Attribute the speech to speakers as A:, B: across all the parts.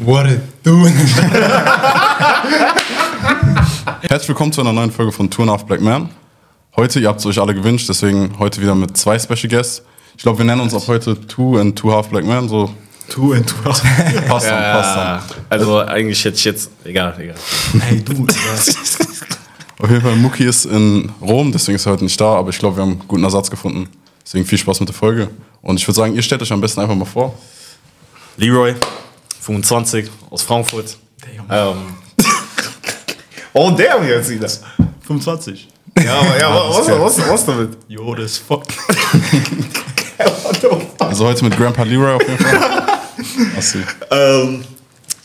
A: What it doing?
B: Herzlich willkommen zu einer neuen Folge von Two and a Half Black Man. Heute, ihr habt es euch alle gewünscht, deswegen heute wieder mit zwei Special Guests. Ich glaube, wir nennen uns ab heute Two and Two Half Black Man, so
A: Two and two.
B: passt dann, passt dann.
C: also eigentlich hätte ich jetzt. Egal, egal.
A: Hey, du.
B: Auf jeden Fall, Muki ist in Rom, deswegen ist er heute nicht da, aber ich glaube, wir haben einen guten Ersatz gefunden. Deswegen viel Spaß mit der Folge. Und ich würde sagen, ihr stellt euch am besten einfach mal vor.
C: Leroy, 25, aus Frankfurt. Ähm, oh, der jetzt wieder.
A: 25.
C: Ja, aber, ja, was, was, was, was damit?
A: Yo, das fuck.
B: Also heute mit Grandpa Leroy auf jeden Fall. Assi.
C: Ähm,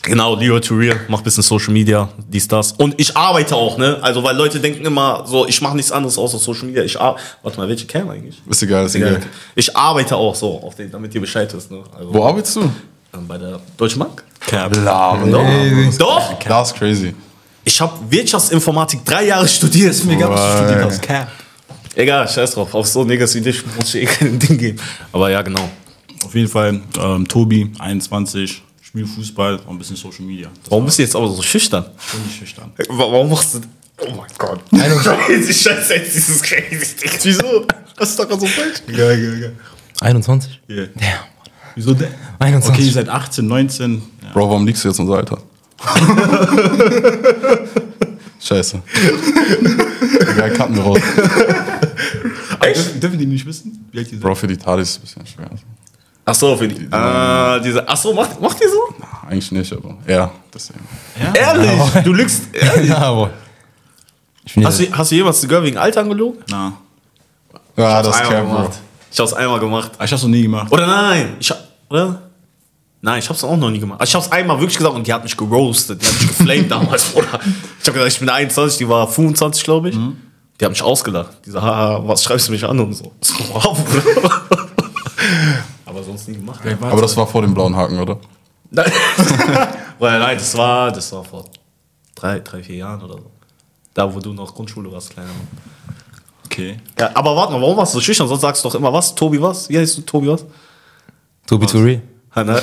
C: genau, Leroy to Real, mach bisschen Social Media, dies, das. Und ich arbeite auch, ne? Also, weil Leute denken immer so, ich mache nichts anderes außer Social Media. Ich ar Warte mal, welche Cam eigentlich?
B: Ist egal, ist egal.
C: Ich arbeite auch so, auf den, damit ihr Bescheid wisst, ne? Also,
B: Wo arbeitest du?
C: Ähm, Bei der Deutschen Bank.
B: Laber.
C: Doch. Doch.
B: Das ist crazy.
C: Ich habe Wirtschaftsinformatik drei Jahre studiert. Ist mir egal, was du studiert hast. Cap. Egal, scheiß drauf. Auf so Niggas wie dich muss ich eh kein Ding geben. Aber ja, genau.
A: Auf jeden Fall, ähm, Tobi, 21, spiel Fußball und ein bisschen Social Media. Das
C: Warum bist du jetzt aber so schüchtern?
A: war nicht schüchtern.
C: Wa- Warum machst du. Oh mein Gott. Crazy, scheiße, jetzt dieses crazy Ding. Wieso? Das ist doch so falsch.
A: Geil, geil, geil.
D: 21?
A: Yeah.
D: Ja.
A: Wieso denn?
D: 21.
A: Okay, ihr seid 18, 19. Ja.
B: Bro, warum liegst du jetzt unser Alter? Scheiße. Egal, cutten wir raus.
A: Dürfen, dürfen die nicht wissen? Wie alt die sind?
B: Bro, für die Tali ist es ein bisschen schwer.
C: Ach so, für die. Ah, diese. Ach so, macht, macht ihr so?
B: Eigentlich nicht, aber ja, deswegen.
C: Ehrlich? Du lügst. Ehrlich?
D: Ja, aber.
C: Hast du, hast du jemals die Girl wegen Alter angelogen?
A: Na.
B: Ja,
C: Ich
B: das ist Bro.
C: Ich hab's einmal gemacht.
A: Ah, Ich hab's noch nie gemacht.
C: Oder nein, ich hab, oder? Nein, ich hab's auch noch nie gemacht. Also ich hab's einmal wirklich gesagt und die hat mich geroastet, die hat mich geflamed damals, Bruder. Ich hab gesagt, ich bin 21, die war 25, glaube ich. Die hat mich ausgelacht. Die so, haha, was schreibst du mich an und so. so wow, Bruder. Aber sonst nie gemacht.
B: Aber das war vor dem blauen Haken, oder?
C: Nein, Oder nein das war, das war vor drei, drei, vier Jahren oder so. Da, wo du noch Grundschule warst, kleiner Mann.
A: Okay.
C: Ja, aber warte mal, warum warst du so schüchtern? Sonst sagst du doch immer was. Tobi was? Wie heißt du Tobi was?
D: Tobi Turi.
C: Ha, ne?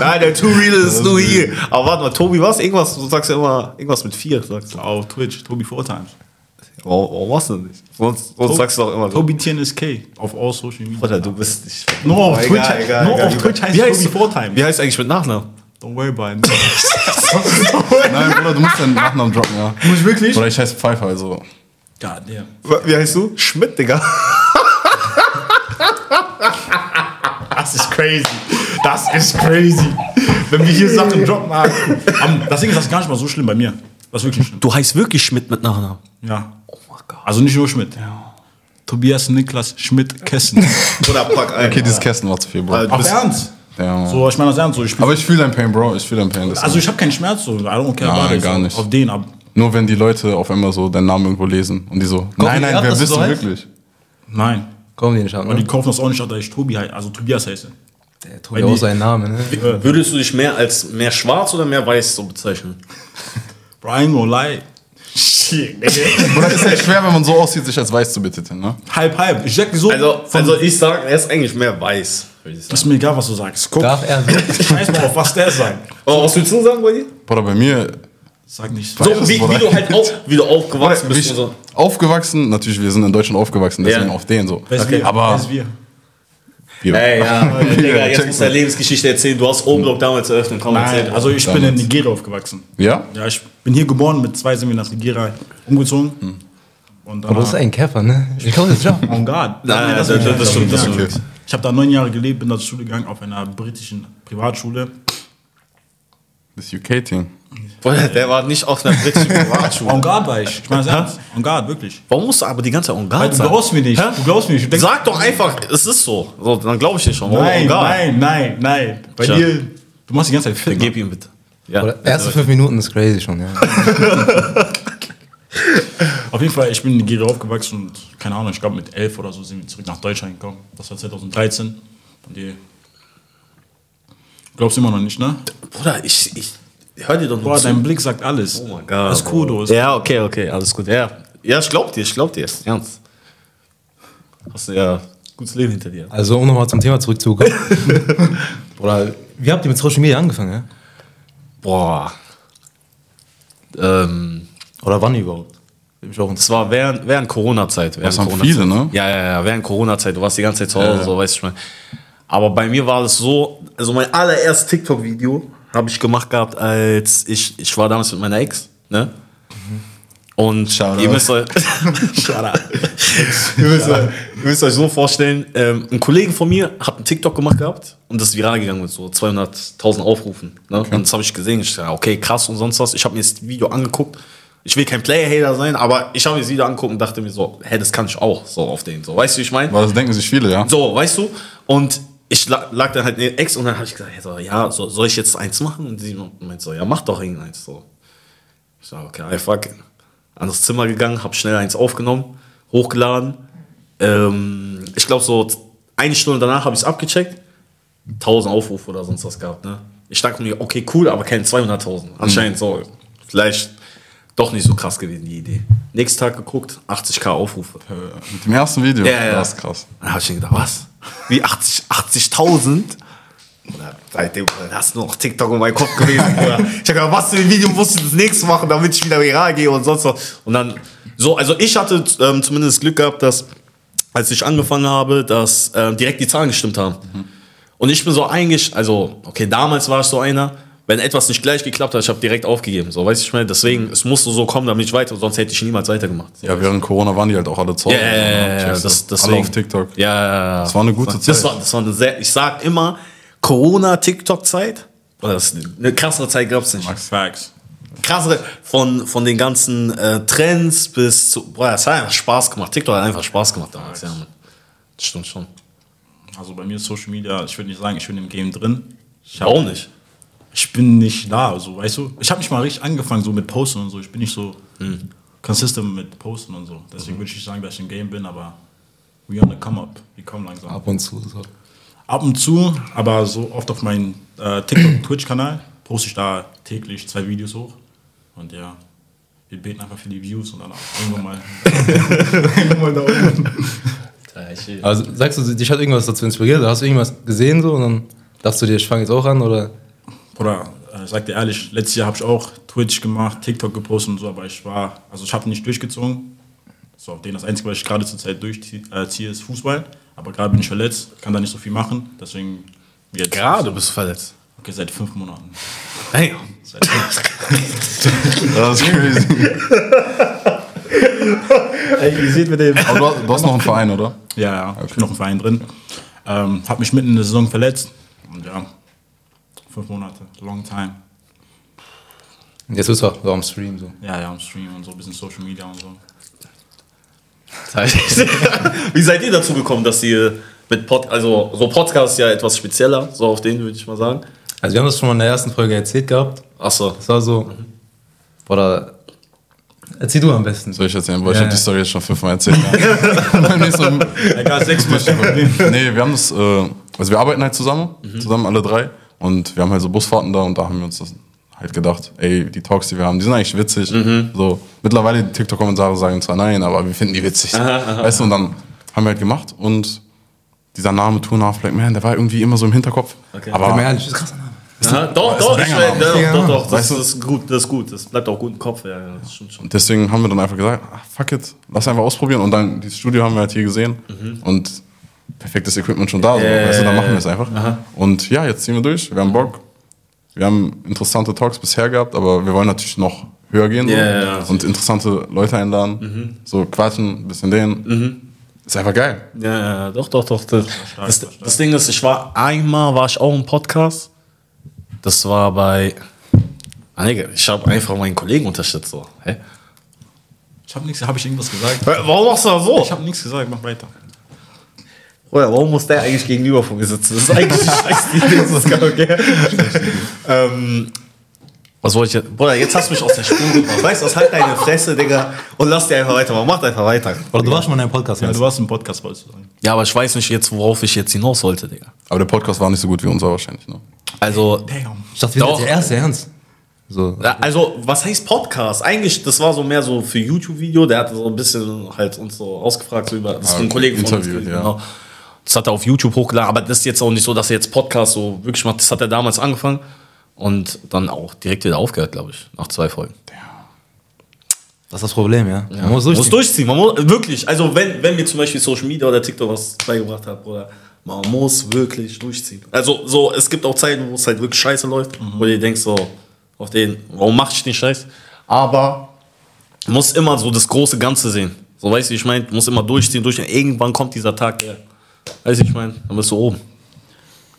C: Nein, der Too Real ist nur hier. Aber warte mal, Tobi, was? Irgendwas, du sagst ja immer irgendwas mit vier, sagst du.
A: Auf Twitch, Tobi Four Times.
C: Warum, warum machst du nicht? Sonst, sonst sagst du doch immer so.
A: Tobi TNSK auf all Social Media.
C: Oder du bist nicht.
A: Nur auf
C: Egal,
A: Twitch,
C: egal,
A: nur
C: egal,
A: auf. Twitch heißt
C: Wie heißt,
A: Tobi Four Times.
C: wie heißt eigentlich mit Nachnamen?
A: Don't worry about it.
B: Nein, Bruder, du musst deinen Nachnamen droppen, ja.
A: Muss ich wirklich?
B: Oder ich heiße Pfeiffer, also.
A: God damn.
C: Wie heißt du? Schmidt, Digga.
A: Das ist crazy. Das ist crazy. Wenn wir hier Sachen droppen, ah, am- das Ding ist das ist gar nicht mal so schlimm bei mir. Das ist wirklich schlimm.
C: Du heißt wirklich Schmidt mit Nachnamen.
A: Ja.
C: Oh mein Gott.
A: Also nicht nur Schmidt. Tobias Niklas Schmidt Kessen.
C: Oder pack ein.
B: Okay, dieses Kästen war zu viel, Bro.
C: Alter.
A: Auf Ernst?
B: Ja.
A: So, ich meine das ernst. So, ich
B: Aber ich fühle dein Pain, Bro. Ich fühle dein Pain.
A: also ich habe keinen Schmerz. So. I don't care
B: Nein, gar
A: so.
B: nicht.
A: Auf den. Aber,
B: Nur wenn die Leute auf einmal so deinen Namen irgendwo lesen und die so, nein, nein,
D: ab, du
B: bist
D: so
B: wirklich?
A: nein.
D: Kommen die nicht an,
A: Aber die kaufen das auch nicht, da ich Tobi heiße, also Tobias heiße.
D: Der Tobi auch seinen Namen, ne?
C: Würdest du dich mehr als mehr schwarz oder mehr weiß so bezeichnen?
A: Brian lie. Shit.
B: Oder ist halt schwer, wenn man so aussieht, sich als weiß zu betiteln, ne?
A: halb, halb. Ich sag so.
C: Also, also ich sag, er ist eigentlich mehr weiß,
A: ist mir egal, was du sagst. Guck,
D: Darf er so?
A: scheiß mal auf, was der sagt.
C: Aber was willst du sagen bei dir?
B: Oder bei mir,
A: Sag nicht.
C: So, wie, wie du halt auch, wie du aufgewachsen bist und so.
B: aufgewachsen, natürlich, wir sind in Deutschland aufgewachsen, deswegen
C: Ja.
B: auf den so.
A: Wer ist
C: Okay.
A: wir?
B: Aber-
A: Wer ist wir?
B: Wir.
C: Ey, ja, Digga, jetzt musst du deine Lebensgeschichte erzählen. Du hast Obenblock damals eröffnet. Komm, erzähl.
A: Nein, also ich bin in
B: Damals.
A: Nigeria aufgewachsen.
B: Ja?
A: Ja, ich bin hier geboren, mit zwei sind wir nach Nigeria umgezogen. Und
D: Aber du bist ein Käfer, ne? Ich glaube, das ist schon.
A: On God.
C: Nein, das, das, das stimmt, das stimmt.
A: Ich habe da neun Jahre gelebt, bin da zur Schule gegangen, auf einer britischen Privatschule.
B: Das UK-Team.
C: Boah, Der war nicht auf einer britischen Privatschule.
A: On God war ich. Ich meine ernst. On God, wirklich.
C: Warum musst du aber die ganze Zeit on
A: Weil
C: guard
A: du
C: sein?
A: glaubst mir nicht.
C: Hä?
A: Du glaubst mir nicht. Du denkst,
C: Sag doch einfach, es ist so. so dann glaube ich dir schon.
A: Nein,
C: guard?
A: nein, nein, nein. Bei
C: Tja.
A: dir, du machst die ganze Zeit fit.
C: Dann gib ihm bitte. Ja.
D: Oder erste fünf Minuten ist crazy schon, ja.
A: Auf jeden Fall, ich bin in Nigeria aufgewachsen und keine Ahnung, ich glaube mit elf oder so sind wir zurück nach Deutschland gekommen. Das war 2013. Und die glaubst immer noch nicht, ne?
C: Bruder, ich, ich hör dir doch nur
A: Boah,
C: zu.
A: dein Blick sagt alles.
C: Oh mein Gott.
A: Das ist cool, du.
C: Ja, okay, okay, alles gut. Ja, ja ich glaub dir, ich glaub dir. Ernst. Hast du ja gutes Leben hinter dir.
D: Also, um nochmal zum Thema zurückzukommen. Oder wie habt ihr mit Social Media angefangen, ja?
C: Boah. Ähm,
D: Oder wann überhaupt?
C: Das war während, während Corona-Zeit. während
B: Das haben
C: Corona-Zeit.
B: viele, ne?
C: Ja, ja, ja, während Corona-Zeit. Du warst die ganze Zeit zu Hause, so, weißt du schon. Aber bei mir war das so, also mein allererstes TikTok-Video habe ich gemacht gehabt, als ich, ich war damals mit meiner Ex, ne? Und ihr müsst, euch, ihr, müsst euch, ihr müsst euch so vorstellen, ähm, ein Kollege von mir hat einen TikTok gemacht gehabt und das ist viral gegangen mit so 200.000 Aufrufen. Ne? Und das habe ich gesehen. Ich dachte, okay, krass und sonst was. Ich habe mir das Video angeguckt. Ich will kein Player-Hater sein, aber ich habe mir das Video angeguckt und dachte mir so, hä, das kann ich auch so auf den. So, weißt du, wie ich meine?
B: Weil das denken sich viele, ja.
C: So, weißt du? Und ich la- lag dann halt neben Ex und dann habe ich gesagt, hey, so, ja, so, soll ich jetzt eins machen? Und sie meint so, ja, mach doch irgendeins. So. Ich sag, okay, I fuck. it. Anderes Zimmer gegangen, hab schnell eins aufgenommen, hochgeladen. Ähm, ich glaube, so eine Stunde danach habe ich es abgecheckt. 1000 Aufrufe oder sonst was gehabt. Ne? Ich dachte mir, okay, cool, aber keine 200.000. Anscheinend so. Vielleicht doch nicht so krass gewesen, die Idee. Nächsten Tag geguckt, 80k Aufrufe.
B: Mit dem ersten Video.
C: Ja, ja.
B: Das ist krass.
C: Dann habe ich mir gedacht, was? Wie 80 80.000? Oder Seitdem hast du noch TikTok in meinem Kopf gewesen. Oder ich habe gedacht, was für ein Video musst du das nächste machen, damit ich wieder viral gehe und sonst was. Und dann so, also ich hatte ähm, zumindest Glück gehabt, dass als ich angefangen habe, dass ähm, direkt die Zahlen gestimmt haben. Und ich bin so eigentlich, also okay, damals war ich so einer, wenn etwas nicht gleich geklappt hat, ich habe direkt aufgegeben. So, weißt du, ich meine, deswegen, es musste so kommen, damit ich weiter, sonst hätte ich niemals weitergemacht. So.
B: Ja, während Corona waren die halt auch alle zu Hause.
C: Ja, ja, ja, ja,
B: du?
C: das, deswegen.
B: Alle auf TikTok.
C: Ja, ja.
B: Das war eine gute
C: das
B: Zeit.
C: War, das war eine sehr, ich sag immer, Corona-TikTok-Zeit, eine krassere Zeit gab es nicht.
A: Facts.
C: Krassere, von, von den ganzen äh, Trends bis zu, boah, es hat einfach Spaß gemacht. TikTok hat einfach Spaß gemacht damals, ja, Mann. Das stimmt schon.
A: Also bei mir ist Social Media, ich würde nicht sagen, ich bin im Game drin. Ich
C: Warum nicht?
A: Ich bin nicht da, so, weißt du? Ich habe nicht mal richtig angefangen, so mit Posten und so. Ich bin nicht so consistent mit Posten und so. Deswegen würde ich nicht sagen, dass ich im Game bin, aber we on the come up. Wir kommen langsam.
D: Ab und zu. So.
A: Ab und zu, aber so oft auf meinem äh, TikTok-Twitch-Kanal poste ich da täglich zwei Videos hoch. Und ja, wir beten einfach für die Views und dann auch irgendwann mal, irgendwann mal da oben.
D: Also sagst du, dich hat irgendwas dazu inspiriert? Hast du irgendwas gesehen so und dann dachtest du dir, ich fange jetzt auch an? Oder?
A: Oder äh, sag dir ehrlich, letztes Jahr habe ich auch Twitch gemacht, TikTok gepostet und so, aber ich war, also ich habe nicht durchgezogen. So, den das Einzige, was ich gerade zur Zeit durchziehe, äh, ist Fußball. Aber gerade bin ich verletzt, kann da nicht so viel machen. Deswegen jetzt.
C: Gerade bist du verletzt.
A: Okay, seit fünf Monaten.
C: Hey.
A: Seit fünf.
B: Das ist crazy.
A: Ey, ihr seht mit dem.
B: Aber du, hast- du hast noch einen Verein, oder?
A: Ja, ja, ich bin noch im Verein drin. Ähm, hab mich mitten in der Saison verletzt. Und ja, fünf Monate, long time.
D: Jetzt bist du auch so am Stream so.
A: Ja, ja, am Stream und so, ein bisschen Social Media und so.
C: Wie seid ihr dazu gekommen, dass ihr mit Pod, also so Podcast ist ja etwas spezieller, so auf den würde ich mal sagen.
D: Also wir haben das schon mal in der ersten Folge erzählt gehabt.
C: Achso.
D: Das war so. Oder. Erzähl du am besten.
B: Soll ich erzählen? Weil ich
D: Ja,
B: habe die
D: ja.
B: Story jetzt schon fünfmal erzählt. Beim nächsten Mal-
A: Egal, sechsmal
B: nee, wir haben das, äh, also wir arbeiten halt zusammen, zusammen alle drei. Und wir haben halt so Busfahrten da und da haben wir uns das halt gedacht, ey, die Talks, die wir haben, die sind eigentlich witzig. So, mittlerweile die TikTok-Kommentare sagen zwar nein, aber wir finden die witzig. Weißt du, und dann haben wir halt gemacht und dieser Name Two and a Half Black Man, der war irgendwie immer so im Hinterkopf.
C: Okay.
B: Aber
D: mal ehrlich, das ist krass. Name.
C: Aha, doch, doch,
B: ein
C: ich, ja, doch, doch, das,
B: Weißt du-
C: das ist gut, das ist gut. Das bleibt auch gut im Kopf, ja, ja, das stimmt schon.
B: deswegen haben wir dann einfach gesagt, ah, fuck it, lass einfach ausprobieren. Und dann dieses Studio haben wir halt hier gesehen und perfektes Equipment schon da. So,
C: Ja,
B: weißt du, dann machen wir es einfach. Und ja, jetzt ziehen wir durch. Wir haben Bock. Wir haben interessante Talks bisher gehabt, aber wir wollen natürlich noch höher gehen so.
C: Ja, ja, ja.
B: und interessante Leute einladen. So quatschen, ein bisschen denen. Ist einfach geil.
C: Ja, ja, doch, doch, doch. Das, das,
A: stark.
C: das Ding ist, ich war einmal, war ich auch im Podcast. Das war bei. Ah, nee, ich habe einfach meinen Kollegen unterstützt. So. Hä?
A: Ich habe nichts, habe ich irgendwas gesagt?
C: Warum machst du das so?
A: Ich habe nichts gesagt, mach weiter.
C: Oder warum muss der eigentlich gegenüber von mir sitzen? Das ist eigentlich eine scheiß Idee. Das ist gar okay. ähm, was wollte ich jetzt? Bruder, jetzt hast du mich aus der Spur gebracht. Weißt du, was? Halt deine Fresse, Digga, und lass dir einfach weitermachen. Mach einfach weiter.
D: Oder du warst schon mal in einem Podcast.
A: Ja, du warst im Podcast, wolltest du sagen.
C: Ja, aber ich weiß nicht jetzt, worauf ich jetzt hinaus wollte, Digga.
B: Aber der Podcast war nicht so gut wie unser wahrscheinlich. Ne?
C: Also,
A: Damn.
D: Ich dachte, wir sind der erste Ernst. So.
C: Ja, also, was heißt Podcast? Eigentlich, das war so mehr so für YouTube-Video. Der hatte so ein bisschen halt uns so ausgefragt, so über, das ist
B: Ah,
C: ein Kollege von uns.
B: Ja.
C: Genau. Das hat er auf YouTube hochgeladen, aber das ist jetzt auch nicht so, dass er jetzt Podcast so wirklich macht. Das hat er damals angefangen und dann auch direkt wieder aufgehört, glaube ich, nach zwei Folgen.
D: Das ist das Problem, ja. Man
C: muss
D: muss
C: durchziehen.
D: durchziehen.
C: Man muss wirklich, also wenn, wenn mir zum Beispiel Social Media oder TikTok was beigebracht hat, oder man muss wirklich durchziehen. Also so, es gibt auch Zeiten, wo es halt wirklich scheiße läuft, wo du denkst so, auf den, warum mach ich den Scheiß? Aber du musst immer so das große Ganze sehen. So weißt du, wie ich meine, du musst immer durchziehen, durchziehen. Irgendwann kommt dieser Tag, der, weißt du, wie ich meine, dann bist du oben.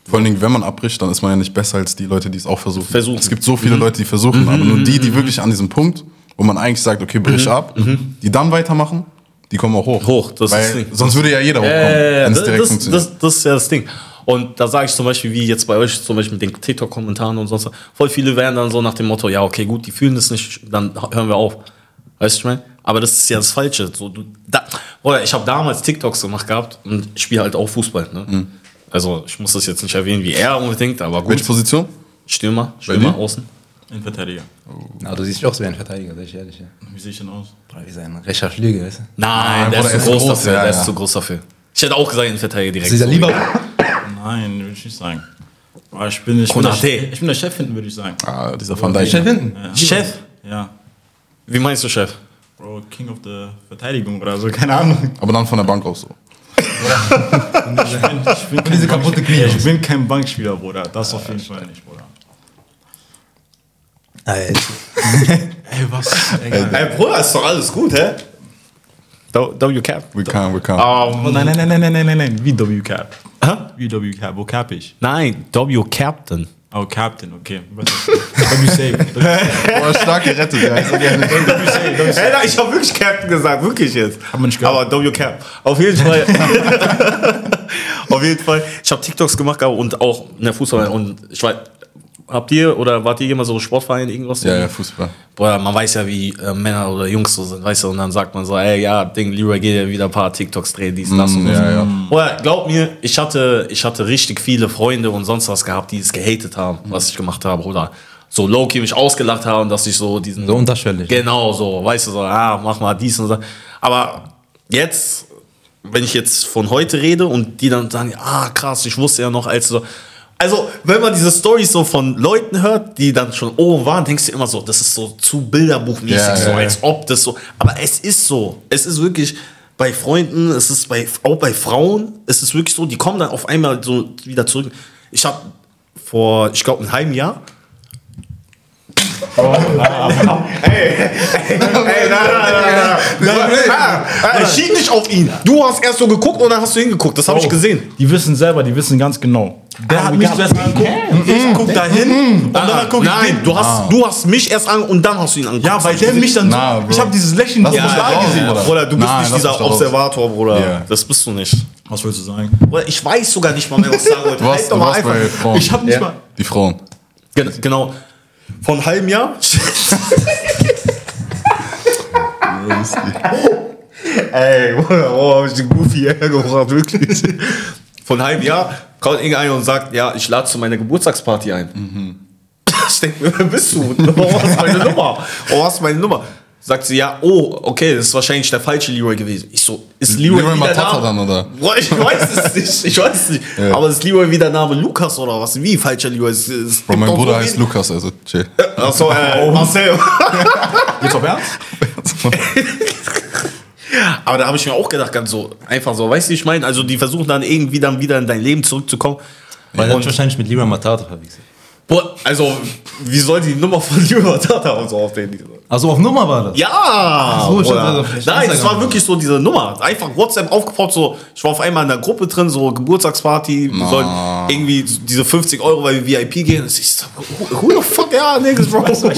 B: Vor allen Dingen, wenn man abbricht, dann ist man ja nicht besser als die Leute, die es auch versuchen.
C: Versuchen.
B: Es gibt so viele Leute, die versuchen, aber nur die, die wirklich an diesem Punkt, wo man eigentlich sagt, okay, brich ab, die dann weitermachen, die kommen auch hoch.
C: Hoch, das ist das
B: Weil
C: Ding.
B: sonst würde ja jeder hochkommen,
C: Äh,
B: wenn es
C: das,
B: direkt
C: das,
B: funktioniert.
C: das, das ist ja das Ding. Und da sage ich zum Beispiel, wie jetzt bei euch, zum Beispiel mit den TikTok-Kommentaren und sonst was, voll viele werden dann so nach dem Motto, ja, okay, gut, die fühlen das nicht, dann hören wir auf. Weißt du, ich meine? Aber das ist ja das Falsche. So, du, da, oder ich habe damals TikToks gemacht gehabt und spiele halt auch Fußball. Ne?
B: Mhm.
C: Also ich muss das jetzt nicht erwähnen, wie er unbedingt, aber gut.
B: Welche Position?
C: Stürmer? Stürmer, außen.
A: Innenverteidiger.
D: Na, du siehst dich auch so wie ein Verteidiger, sag ich ehrlich. Ja.
A: Wie sehe ich denn aus?
D: Wie sein rechter Flügel, weißt du?
C: Nein,
B: Nein,
C: der
B: Bruder,
C: ist zu
B: er ist
C: groß
B: groß,
C: dafür.
B: ja,
C: der
B: ja.
C: ist zu groß dafür. Ich hätte auch gesagt, Innenverteidiger direkt.
D: Ist dieser lieber?
A: Nein, würde ich nicht sagen. Aber ich bin, ich bin, der, ich bin der Chef hinten, würde ich sagen.
B: Ah, dieser Van Dijk.
D: Chef hinten.
A: Ja.
C: Chef?
A: Ja.
C: Wie meinst du, Chef?
A: Bro, King of the Verteidigung oder so, keine Ahnung.
B: Aber dann von der Bank aus so.
A: ich, bin, ich, bin
D: diese kaputte Knie.
A: ich bin kein Bankspieler, Bruder. Das ja, auf jeden Fall nicht, Bruder.
D: Alter.
A: ey, was?
C: Ey, ey, Bruder, ist doch alles gut, hä? W-Cap?
B: We can, we can.
A: Um, oh, nein, nein, nein, nein, nein, nein, nein. Wie W-Cap?
C: Huh?
A: Wie W-Cap? Wo cap ich?
C: Nein, W-Captain.
A: Oh, Captain, okay. W-Safe.
B: Oh, stark gerettet, ja.
C: Ey, nein, ich habe wirklich Captain gesagt, wirklich jetzt.
A: Man nicht gehört.
C: Aber W-Cap. Auf jeden Fall. Auf jeden Fall. Ich habe TikToks gemacht gehabt und auch in der Fußball. Und ich weiß, habt ihr oder wart ihr jemals so Sportverein, irgendwas?
B: Ja, ja, Fußball.
C: Boah, man weiß ja, wie äh, Männer oder Jungs so sind, weißt du, und dann sagt man so, ey, ja, Ding, Leroy geht ja wieder ein paar TikToks drehen, dies, das und das.
B: ja, ja.
C: Boah, glaub mir, ich hatte, ich hatte richtig viele Freunde und sonst was gehabt, die es gehatet haben, was ich gemacht habe, oder so low-key mich ausgelacht haben, dass ich so diesen...
D: So unterschwellig.
C: Genau, so, weißt du, so, ah, mach mal dies und das. Aber jetzt, wenn ich jetzt von heute rede und die dann sagen, ah, krass, ich wusste ja noch, als so. Also, wenn man diese Stories so von Leuten hört, die dann schon oben waren, denkst du immer so, das ist so zu bilderbuchmäßig,
B: Ja,
C: so
B: ja,
C: als ob das so. Aber es ist so. Es ist wirklich bei Freunden, es ist bei, auch bei Frauen, es ist wirklich so, die kommen dann auf einmal so wieder zurück. Ich habe vor, ich glaube, einem halben Jahr Ey, nein, nein, nein, nein. nein. Ich schieb nicht auf ihn. Du hast erst so geguckt und dann hast du hingeguckt. Das habe ich gesehen.
A: Die wissen selber, die wissen ganz genau. Der hat mich zuerst angeguckt. Ich guck da hin und dann guck ich
C: Nein,
A: den.
C: du hast, du hast mich erst an und dann hast du ihn angeguckt.
A: Ja, weil der mich dann so. Ich habe dieses Lächeln
B: raus,
A: gesehen.
B: Bruder.
C: Du bist
B: Nein,
C: nicht dieser. Observator, Bruder. Das bist du nicht.
A: Was wolltest du sagen?
C: Ich weiß sogar nicht mal mehr, was ich sagen wollte. Halt.
A: Ich habe nicht mal.
B: Die Frauen.
C: Gen genau. Von einem halben Jahr. Ey, oh, hab ich den Goofy hergebracht, wirklich. Von einem halben Jahr kommt irgendeiner und sagt, ja, ich lade zu meiner Geburtstagsparty ein. Ich denke mir, wer bist du? Warum hast du meine Nummer? Warum hast du meine Nummer? Sagt sie, ja, oh, okay, das ist wahrscheinlich der falsche Leroy gewesen. Ich so, ist Leroy,
B: Leroy
C: wie der
B: Matata
C: Name?
B: dann, oder?
C: Boah, ich weiß es nicht, ich weiß es nicht.
B: Ja.
C: Aber ist Leroy wie der Name Lukas oder was? Wie falscher Leroy? Es, es
B: Bro, mein Bruder heißt Lukas, also chill.
C: Achso, äh, Marcel.
A: Jetzt auf Ernst?
C: Aber da habe ich mir auch gedacht, ganz so, einfach so, weißt du, wie ich meine? Also, die versuchen dann irgendwie dann wieder in dein Leben zurückzukommen.
D: Weil er hat wahrscheinlich mit Libra Matata verwechselt.
C: Boah, also, wie soll die Nummer von Jürgen Tata und so aufnehmen?
D: Also auf Nummer war das?
C: Ja!
D: so, ich dachte, vielleicht
C: Nein, es war wirklich so diese Nummer. Einfach WhatsApp aufgepoppt, so, ich war auf einmal in der Gruppe drin, so Geburtstagsparty, wir sollen irgendwie diese 50 Euro, weil wir VIP gehen. Ich so, who, who the fuck are niggas, bro? 50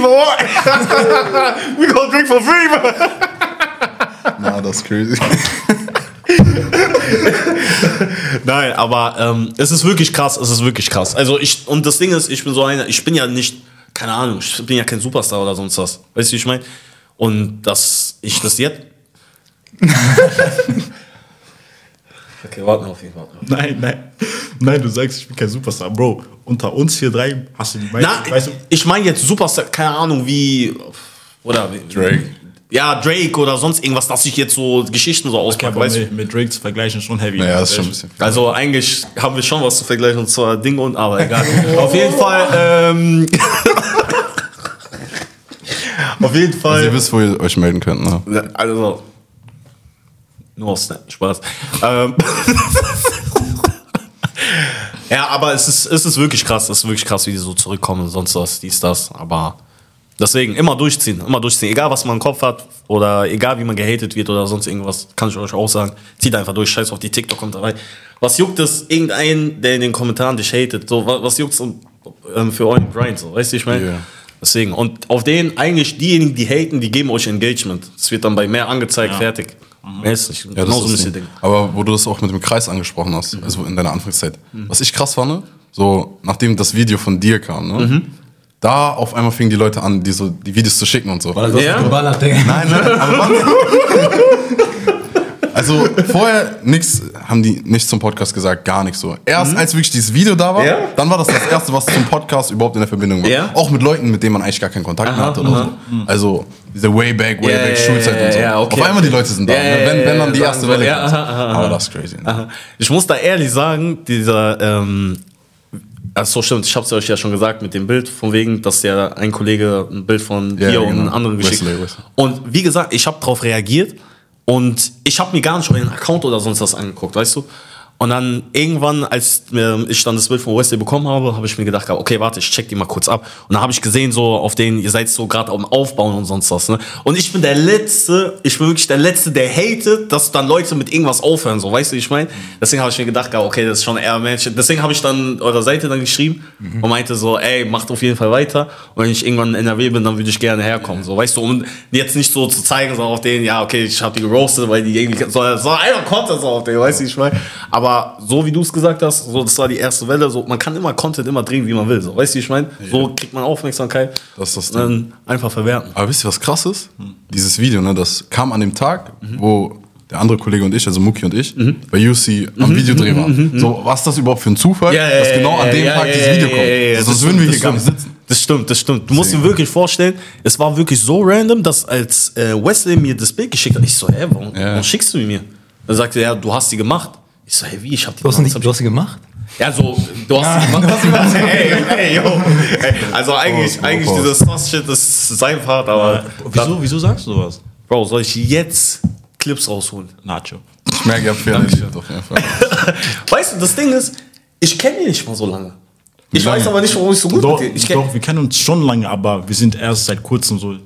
C: for what? We gonna drink for free, bro.
B: Na, das ist crazy.
C: Nein, aber ähm, es ist wirklich krass, es ist wirklich krass. Also ich, und das Ding ist, ich bin so einer, ich bin ja nicht, keine Ahnung, ich bin ja kein Superstar oder sonst was. Weißt du, wie ich meine? Und dass ich das jetzt. okay, warte mal auf jeden Fall.
A: Nein, nein. Nein, du sagst, ich bin kein Superstar. Bro, unter uns hier drei hast du die meisten.
C: Na,
A: weißt du,
C: ich meine jetzt Superstar, keine Ahnung, wie. Oder wie.
B: Drake.
C: Ja, Drake oder sonst irgendwas, dass ich jetzt so Geschichten so
A: Okay,
C: auspacke, du?
A: mit, mit Drake zu vergleichen ist schon heavy.
B: Naja, das ist schon ein bisschen.
C: Also eigentlich haben wir schon was zu vergleichen, und zwar Ding und aber egal. Auf jeden Fall, ähm, auf jeden Fall.
B: Also ihr wisst, wo ihr euch melden könnt, ne?
C: Also, nur aus Snap, Spaß. ähm, ja, aber es ist, es ist wirklich krass, es ist wirklich krass, wie die so zurückkommen und sonst was, dies, das. Aber deswegen immer durchziehen, immer durchziehen. Egal, was man im Kopf hat oder egal, wie man gehatet wird oder sonst irgendwas, kann ich euch auch sagen. Zieht einfach durch, scheiß auf die TikTok-Kommentare. Was juckt es irgendeinen, der in den Kommentaren dich hatet? So, was, was juckt es ähm, für euren Grind? So, weißt du, ich meine?
B: Ja.
C: Deswegen. Und auf den, eigentlich diejenigen, die haten, die geben euch Engagement. Es wird dann bei mehr angezeigt, fertig. Mehr ist nicht.
B: Ja, das
C: Genauso
B: ist
C: müsst ihr denken.
B: Aber wo du das auch mit dem Kreis angesprochen hast,
C: Mhm.
B: also in deiner Anfangszeit. Was ich krass fand, so nachdem das Video von dir kam, ne?
C: Mhm.
B: Da auf einmal fingen die Leute an, die, so, die Videos zu schicken und so.
D: Weil er
C: Ja?
D: geballert, Digga.
B: Nein, nein, aber wann? Also vorher nix, haben die nichts zum Podcast gesagt, gar nichts so. Erst als wirklich dieses Video da war,
C: Mhm. Ja?
B: dann war das das erste, was zum Podcast überhaupt in der Verbindung war.
C: Ja?
B: Auch mit Leuten, mit denen man eigentlich gar keinen Kontakt mehr hatte oder so. Also diese way back, way
C: Ja,
B: back
C: ja,
B: Schulzeit
C: ja,
B: und so.
C: ja, okay,
B: Auf einmal
C: okay.
B: die Leute sind da.
C: Ja,
B: ne? wenn, wenn dann die erste Welle
C: so, ja,
B: kommt.
C: aha, aha, aha.
B: Aber das ist crazy. Ne?
C: Ich muss da ehrlich sagen, dieser, ähm, ach so stimmt, ich hab's euch ja schon gesagt mit dem Bild, von wegen, dass ja ein Kollege ein Bild von
B: Ja,
C: dir und
B: genau.
C: einen anderen geschickt
B: Wesley.
C: Und wie gesagt, ich habe darauf reagiert und ich habe mir gar nicht euren Account oder sonst was angeguckt, weißt du? Und dann irgendwann, als ich dann das Bild von Wesley bekommen habe, habe ich mir gedacht, okay, warte, ich check die mal kurz ab. Und dann habe ich gesehen, so auf den, ihr seid so gerade am Aufbauen und sonst was. Ne? Und ich bin der Letzte, ich bin wirklich der Letzte, der hatet, dass dann Leute mit irgendwas aufhören, so, weißt du, wie ich meine? Deswegen habe ich mir gedacht, okay, das ist schon eher Menschen. Deswegen habe ich dann eure Seite dann geschrieben und meinte so, ey, macht auf jeden Fall weiter. Und wenn ich irgendwann in NRW bin, dann würde ich gerne herkommen, so, weißt du, um jetzt nicht so zu zeigen, so auf den, ja, okay, ich habe die geroastet, weil die irgendwie, so, so einfach Content so auf den, weißt du, wie ich meine? Aber so wie du es gesagt hast, so, das war die erste Welle, so, man kann immer Content immer drehen, wie man will, so, weißt du, wie ich meine? So kriegt man Aufmerksamkeit.
B: Das ist das
C: und dann einfach verwerten.
B: Aber wisst ihr, was krass ist? Dieses Video, ne, das kam an dem Tag, wo der andere Kollege und ich, also Muki und ich, bei UC am Videodreh waren. So, was ist das überhaupt für ein Zufall, dass genau an dem Tag dieses Video kommt? Sonst würden wir hier gar nicht sitzen.
C: Das stimmt, das stimmt. Du musst dir wirklich vorstellen, es war wirklich so random, dass als äh, Wesley mir das Bild geschickt hat, ich so, hä, warum,
B: Ja.
C: warum schickst du mir? Dann sagte er, ja, du hast die gemacht. Ich so, hä, wie, ich hab die
D: Du hast,
C: gemacht.
D: nicht, du hast sie gemacht?
C: Ja, so, du hast sie gemacht. ey, ey, yo. Ey, also eigentlich,
B: Oh,
C: eigentlich
B: oh, oh.
C: dieses Sauce-Shit ist sein Part, aber...
A: Wieso, wieso sagst du sowas?
C: Bro, soll ich jetzt Clips rausholen?
A: Nacho.
B: Ich merke, Fehler erlebt, auf jeden Fall.
C: Weißt du, das Ding ist, ich kenne ihn nicht mal so lange. Ich
B: lange?
C: weiß aber nicht, warum ich so gut
A: Doch,
C: mit dir... Ich kenn,
A: doch, wir kennen uns schon lange, aber wir sind erst seit kurzem so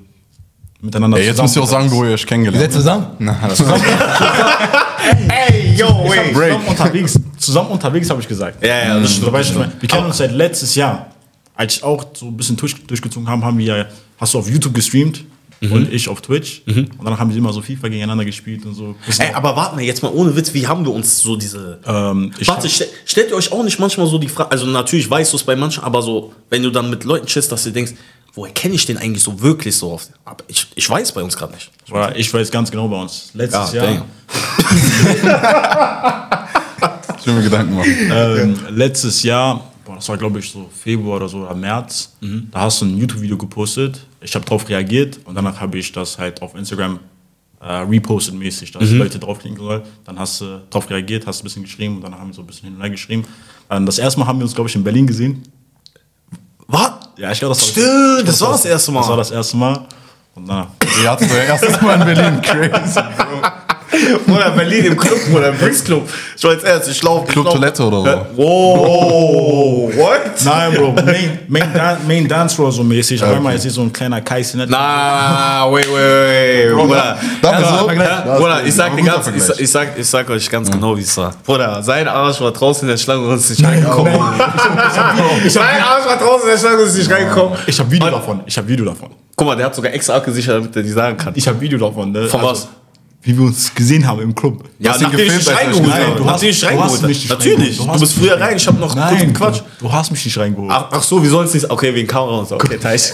A: miteinander
B: Ey, jetzt müsst ihr auch sagen, wo ihr euch
D: Ihr
B: kennengelernt
D: seid zusammen? Na, das
C: Ey, yo, wait.
B: Break.
A: Zusammen unterwegs, zusammen unterwegs habe ich gesagt.
C: Ja, ja, das stimmt.
A: Du weißt, wir kennen uns seit letztes Jahr. Als ich auch so ein bisschen durch, durchgezogen haben, haben wir ja, hast du auf YouTube gestreamt und ich auf Twitch. Und dann haben wir immer so FIFA gegeneinander gespielt und so.
C: Ey, aber warte mal, jetzt mal ohne Witz, wie haben wir uns so diese.
A: Ähm, ich
C: Warte, ste stellt ihr euch auch nicht manchmal so die Frage, also natürlich weißt du es bei manchen, aber so, wenn du dann mit Leuten chillst, dass du denkst, woher kenne ich den eigentlich so wirklich so oft? Aber ich, ich weiß bei uns gerade nicht.
A: Oder ich weiß ganz genau bei uns. Letztes
C: Ja,
A: Jahr.
B: Ich will mir Gedanken machen.
A: Ähm, letztes Jahr, boah, das war glaube ich so Februar oder so oder März, da hast du ein YouTube-Video gepostet. Ich habe darauf reagiert und danach habe ich das halt auf Instagram äh, repostet mäßig, dass Leute draufklicken sollen. Dann hast du darauf reagiert, hast ein bisschen geschrieben und dann haben wir so ein bisschen hin und her geschrieben. Ähm, das erste Mal haben wir uns glaube ich in Berlin gesehen.
C: Was?
A: Ja, ich glaube, das war
C: Stimmt, das war das erste Mal.
A: Das war das erste Mal. Und dann,
B: Ihr hattet euer erstes Mal in Berlin. Crazy.
C: Oder Berlin im Club oder im Bricks Club. Ich war jetzt ernst, ich laufe.
B: Club Toilette oder so.
C: Wow, what?
A: nein, Bro, Main, Main, Dan Main Dance Floor so mäßig. Auf einmal ist hier so ein kleiner Kais. Ne?
C: Na, wait, wait, wait, Bruder.
B: Dafür
C: Ja,
B: so?
C: Bruder, ich sag ganz, ich, ich, sag, ich sag euch ganz genau, wie es war. Bruder, sein Arsch war draußen in der Schlange und ist nicht reingekommen. Sein Arsch war draußen in der Schlange und ist nicht reingekommen.
A: Ich habe Video davon. Ich habe Video davon.
C: Guck mal, der hat sogar extra abgesichert, damit er die sagen kann.
A: Ich habe Video davon. Ne?
C: Von was?
A: Wie wir uns gesehen haben im Club.
C: Ja,
B: hast ihn
C: nachdem ich
B: gefilmt,
C: dich
B: als er
C: reingeholt habe.
A: du hast- du
C: reingeholt
A: hast mich nicht
C: Natürlich.
A: reingeholt.
C: Du,
A: Du hast
C: bist
A: mich-
C: früher rein, ich habe noch
A: Nein,
C: gequatscht.
A: du, du hast mich nicht reingeholt.
C: Ach, ach so, wie soll es nicht? Okay, wegen Kamera und so. Okay, Teich.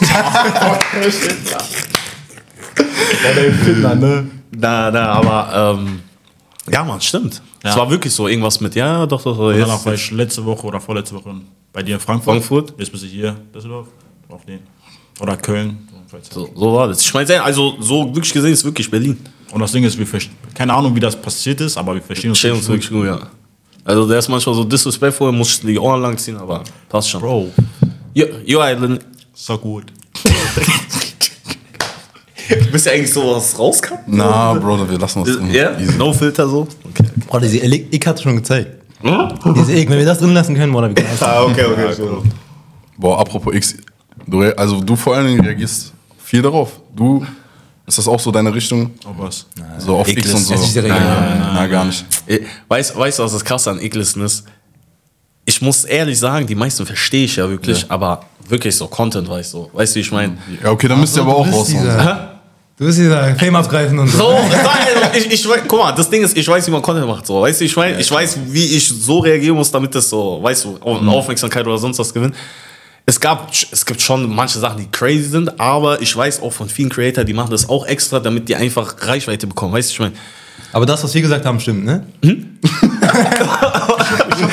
A: War der Finder, ne?
C: na, na, aber, ähm, ja, man, stimmt. Es war wirklich so, irgendwas mit, ja, doch, doch, doch.
A: Und danach war ich letzte Woche oder vorletzte Woche bei dir in Frankfurt.
C: Frankfurt?
A: Jetzt bist du hier, Düsseldorf, auf den. Oder Köln.
C: So, so war das. Ich meine, also so wirklich gesehen ist wirklich Berlin.
A: Und das Ding ist, wir verstehen, keine Ahnung, wie das passiert ist, aber wir verstehen uns,
C: uns wirklich gut, ja. Also der ist manchmal so disrespectful, muss die Ohren lang ziehen, aber passt schon.
A: Bro,
C: Jo, jo Island.
A: so gut.
C: Bist du eigentlich sowas rauskam?
B: Na, Bruder, wir lassen das drin.
C: Ja?
B: Easy.
C: No Filter so? Okay.
D: Boah, diese Ick, Ick hat schon gezeigt. Diese Ick, wenn wir das drin lassen können, Bruder, wir können
C: Ah, okay, okay. so.
B: Boah, apropos X, du, also du vor allen Dingen reagierst viel darauf. Du, ist das auch so deine Richtung?
A: Auf was?
B: So auf X
C: Ekles.
B: und so?
D: Ist ja regional.
B: Na, gar nicht.
C: Weißt weißt du, was das krasse an Ekelisten ist? Ich muss ehrlich sagen, die meisten verstehe ich ja wirklich, aber wirklich so Content, weißt du. Weißt du, wie ich meine?
B: Ja, okay, dann müsst ihr aber auch raushauen.
D: Du bist dieser Fame abgreifen und so.
C: So, nein, ich, ich weiß, guck mal, das Ding ist, ich weiß, wie man Content macht, so, weißt du, ich weiß, ich weiß, wie ich so reagieren muss, damit das so, weißt du, Au- Aufmerksamkeit oder sonst was gewinnt. Es gab, es gibt schon manche Sachen, die crazy sind, aber ich weiß auch von vielen Creator, die machen das auch extra, damit die einfach Reichweite bekommen, weißt du, ich meine.
D: Aber das, was wir gesagt haben, stimmt, ne?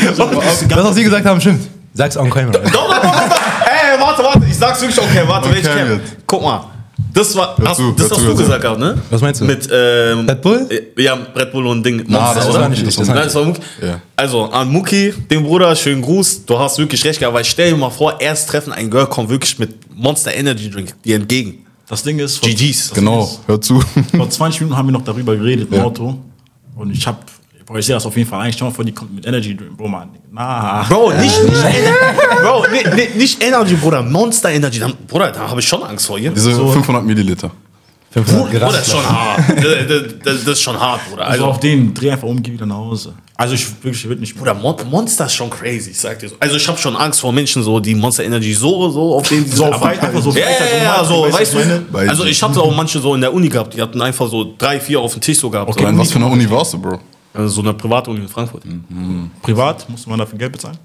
D: das, was wir gesagt haben, stimmt. Sag's on camera.
C: Doch, doch, doch, doch, doch. Ey, warte, warte, ich sag's wirklich, okay, warte,
B: Okay,
C: welche. Guck mal. Das war,
B: Hör
C: hast,
B: zu,
C: das
B: hör
C: hast
B: zu,
C: du
B: zu.
C: gesagt gehabt, ne?
D: Was meinst du?
C: Mit, ähm,
D: Red Bull?
C: äh, Ja, Red Bull und Ding.
B: Na, das
C: oder?
B: war nicht war
C: Nein, das war Muki.
B: Ja.
C: Also, an Muki, den Bruder, schönen Gruß. Du hast wirklich recht gehabt, weil stell dir mal vor, erst treffen ein Girl kommt wirklich mit Monster Energy Drink dir entgegen.
A: Das Ding ist, vor,
C: GG's.
B: Genau, hör zu.
A: vor 20 Minuten haben wir noch darüber geredet im Auto. Und ich hab, boah, ich sehe das auf jeden Fall eigentlich. Stell mal vor, die kommt mit Energy Drink. Bro, Mann. Na.
C: Bro, nicht, nicht, Bro, ni- ni- nicht Energy, Bruder, Monster Energy. Bruder, da habe ich schon Angst vor ihr.
B: Diese 500 Milliliter.
D: 500
C: Bruder, das ist schon hart. Das, das, das, ist schon hart, Bruder.
A: Also
C: Also,
A: auf den, dreh einfach um, geh wieder nach Hause. Also ich wirklich, ich würde nicht
C: Bruder, Mon Monster ist schon crazy, ich sag dir so. Also ich habe schon Angst vor Menschen, so die Monster Energy so, so auf denen die
A: So auf weit, einfach so
C: Ja, ja,
A: also
C: so,
A: weißt du, ich?
C: Also ich hatte auch manche so in der Uni gehabt, die hatten einfach so drei, vier auf dem Tisch so gehabt.
B: Okay,
C: so.
B: was für einer Uni warst du, Bro?
C: Also so eine Privatuni in Frankfurt.
A: Privat musste man dafür Geld bezahlen.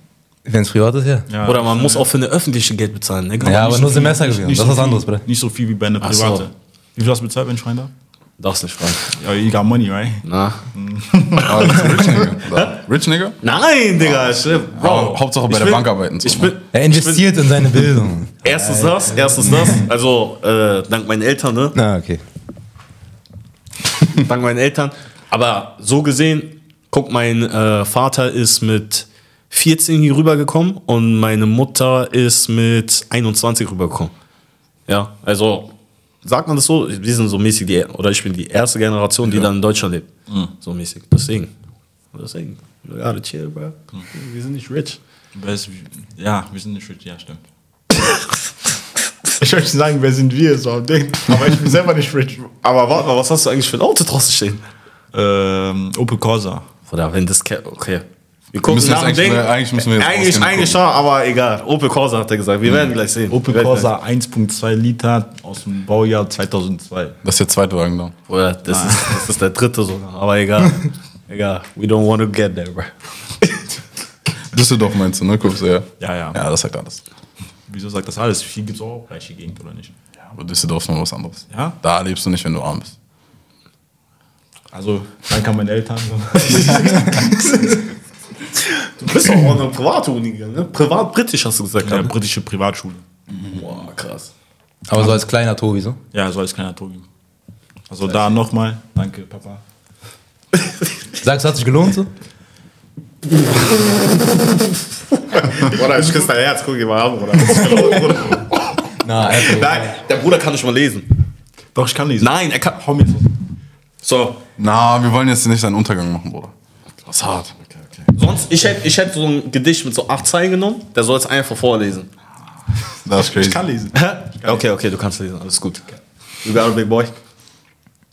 D: Wenn es privat ist, ja.
A: Ja.
C: Oder man muss auch für eine öffentliche Geld bezahlen, ne?
D: Ja, aber
A: Nicht
D: nur
A: so
D: Semester
A: viel-
D: gewesen.
A: nicht
D: Das
A: so
D: ist was anderes, Bruder.
A: Nicht so viel wie bei einer
C: Ach so.
A: private. Wie viel hast du bezahlt, wenn ich rein darf?
C: Darfst nicht fragen.
A: Ja, you got money, right?
C: Na.
B: Ah, das ist ein Rich Nigga. Rich Nigga?
C: Nein, Digga, ich, Bro.
B: Aber Hauptsache bei
C: ich
B: der
C: bin-
B: Bank arbeiten. So,
C: Ich
B: ne?
C: bin,
D: Er investiert in seine Bildung.
C: erstens das, erstens das. Also, äh, dank meinen Eltern, ne?
D: Na, okay.
C: dank meinen Eltern. Aber so gesehen, guck, mein äh, Vater ist mit 14 hier rübergekommen und meine Mutter ist mit 21 rübergekommen. Ja, also sagt man das so? Wir sind so mäßig die, oder ich bin die erste Generation, die dann in Deutschland lebt. So mäßig. Deswegen. Deswegen. We gotta chill, bro. Wir sind nicht rich.
A: Ja, wir sind nicht rich, ja, stimmt. ich möchte sagen, wer sind wir, so am Ding. Aber ich bin selber nicht rich.
C: Aber warte mal, was hast du eigentlich für ein Auto draußen stehen?
A: Ähm, Opel Corsa.
C: Oder wenn das. Okay. Wir gucken
B: müssen
C: nach
B: jetzt
C: dem
B: eigentlich-
C: Ding.
B: eigentlich müssen wir jetzt
C: Eigentlich,
B: und
C: eigentlich
B: gucken.
C: schon, aber egal. Opel Corsa hat er gesagt. Wir werden gleich sehen.
A: Opel Corsa 1.2 Liter aus dem Baujahr 2002.
B: Das ist der zweite Wagen da.
C: gleich- Bruder, das, ist, das ist der dritte sogar. Aber egal. egal. We don't want to get there, bro.
B: Düsseldorf meinst du, ne? Guckst du, ja.
A: Ja, ja.
B: Ja, das sagt alles.
A: Wieso sagt das alles? Viel gibt es auch reiche Gegend, oder nicht?
B: Ja, aber Düsseldorf ist noch was anderes.
A: Ja?
B: Da lebst du nicht, wenn du arm bist.
A: Also, danke an meine Eltern.
C: Du bist doch auch eine Privatuni gegangen, ne? Privat britisch hast du gesagt.
A: ja,
C: Ja.
A: britische Privatschule.
C: Boah, krass.
D: Aber so als kleiner Tobi, so.
A: Ja, so als kleiner Tobi. Also da nochmal, danke Papa.
D: Sagst du, hat sich gelohnt, so?
C: Bruder, ich küsse dein Herz, guck dir mal an, Bruder.
D: Na.
C: Nein, der Bruder kann nicht mal lesen.
A: Doch, ich kann lesen.
C: Nein, er kann.
A: Hau mir so.
C: So,
B: Na, wir wollen jetzt nicht deinen Untergang machen, Bruder.
C: das ist hart. Sonst, ich hätte ich hätt so ein Gedicht mit so acht Zeilen genommen, der soll es einfach vorlesen.
B: Das ist crazy.
A: Ich kann lesen.
C: Okay, okay, du kannst lesen, alles gut. You got a big boy.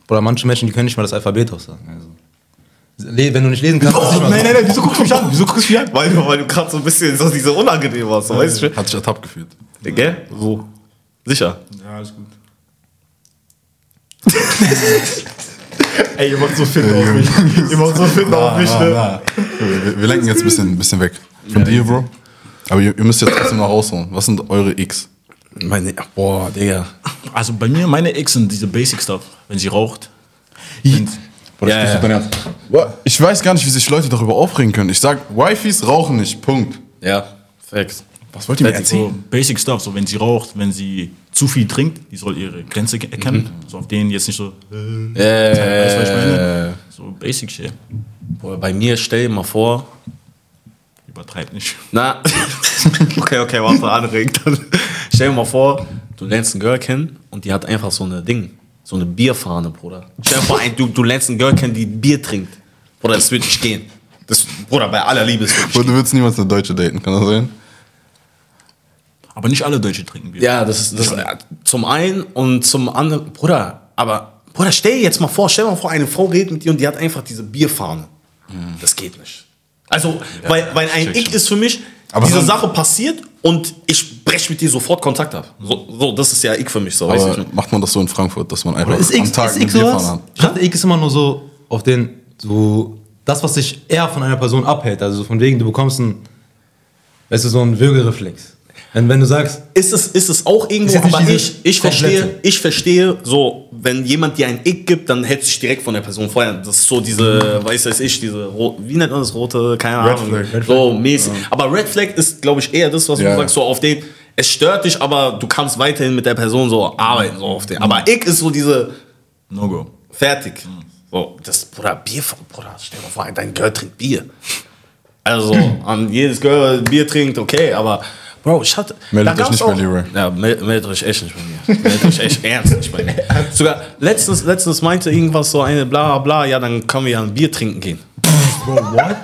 D: Oder manche Menschen, die können nicht mal das Alphabet aussagen. Also. Wenn du nicht lesen kannst, es nicht
A: Nein, nein, nein, wieso guckst du mich an? Wieso guckst du mich an?
C: Weil, du- weil du gerade so ein bisschen so diese unangenehm warst, so, weißt du?
B: Hat sich ertappt gefühlt.
C: Gell? So. Sicher.
A: Ja, alles gut. Ey, ihr macht so fit auf mich. Ihr macht so fit auf mich, ne?
B: Wir, wir lenken jetzt ein bisschen, ein bisschen weg von dir, Bro. Aber ihr, ihr müsst jetzt trotzdem noch raushauen. Was sind eure X?
C: Meine, boah, Digga.
A: Also bei mir, meine Ex sind diese Basic Stuff. Wenn sie raucht. Wenn,
C: Ja, ja.
B: Ich weiß gar nicht, wie sich Leute darüber aufregen können. Ich sag, Wifis rauchen nicht. Punkt.
C: Ja, Facts.
B: Was wollt ihr mir
A: so
B: erzählen?
A: Basic Stuff, so wenn sie raucht, wenn sie zu viel trinkt, die soll ihre Grenze erkennen.
C: Mhm.
A: So auf denen jetzt nicht so, äh,
C: Äh,
A: was ich meine? So basic shit.
C: Boah, bei mir, stell dir mal vor,
A: Übertreib nicht.
C: Na, okay, okay, warte, anregt. Stell dir mal vor, du lernst ein Girl kennen und die hat einfach so eine Ding, so eine Bierfahne, Bruder. Stell dir vor, ein, du, du lernst ein Girl kennen, die Bier trinkt. Bruder, das wird nicht gehen. Das, Bruder, bei aller Liebe, es wird nicht
B: Und du würdest niemals eine Deutsche daten, kann das sein?
A: Aber nicht alle Deutsche trinken Bier.
C: Ja, das ist das, äh, zum einen und zum anderen, Bruder, aber Bruder, stell dir jetzt mal vor, stell dir mal vor, eine Frau redet mit dir und die hat einfach diese Bierfahne. Das geht nicht. Also, weil, weil ein
B: schon.
C: ist für mich,
B: Aber
C: diese Sache passiert und ich breche mit dir sofort Kontakt ab. So, so das ist ja Ick für mich, so, weißt
B: Aber
C: du?
B: macht man das so in Frankfurt, dass man einfach
D: Ist
B: am Tag
D: ist
B: eine
D: X
B: Bierfahne hat?
D: Ich dachte, X ist immer nur so auf den, so, das, was dich eher von einer Person abhält. Also so von wegen, du bekommst ein, weißt du, so einen Würgereflex. Wenn, wenn du sagst,
C: Ist es, ist es auch irgendwo, aber ich, ich verstehe,
D: komplette.
C: ich verstehe, so, wenn jemand dir ein Ick gibt, dann hält sich direkt von der Person vorher. Das ist so diese, weiß weiß ich, diese, wie nennt man das, rote, keine
B: Red
C: Ahnung.
B: Flag, Red
C: so mäßig. Aber Red Flag ist, glaube ich, eher das, was
B: Ja.
C: du sagst, so auf den, es stört dich, aber du kannst weiterhin mit der Person so arbeiten, so auf den. Aber Ick ist so diese,
A: No-Go.
C: fertig. So, das, Bruder, Bier, Bruder, stell dir vor, dein Girl trinkt Bier. Also, an jedes Girl Bier trinkt, okay, aber, Bro, ich hatte.
B: Meldet euch nicht bei Leroy.
C: Ja, mel- meldet euch echt nicht bei mir. meldet euch echt ernst nicht bei mir. Sogar letztens, letztens meinte irgendwas so eine bla bla, ja, dann können wir ja ein Bier trinken gehen.
A: Bro, what?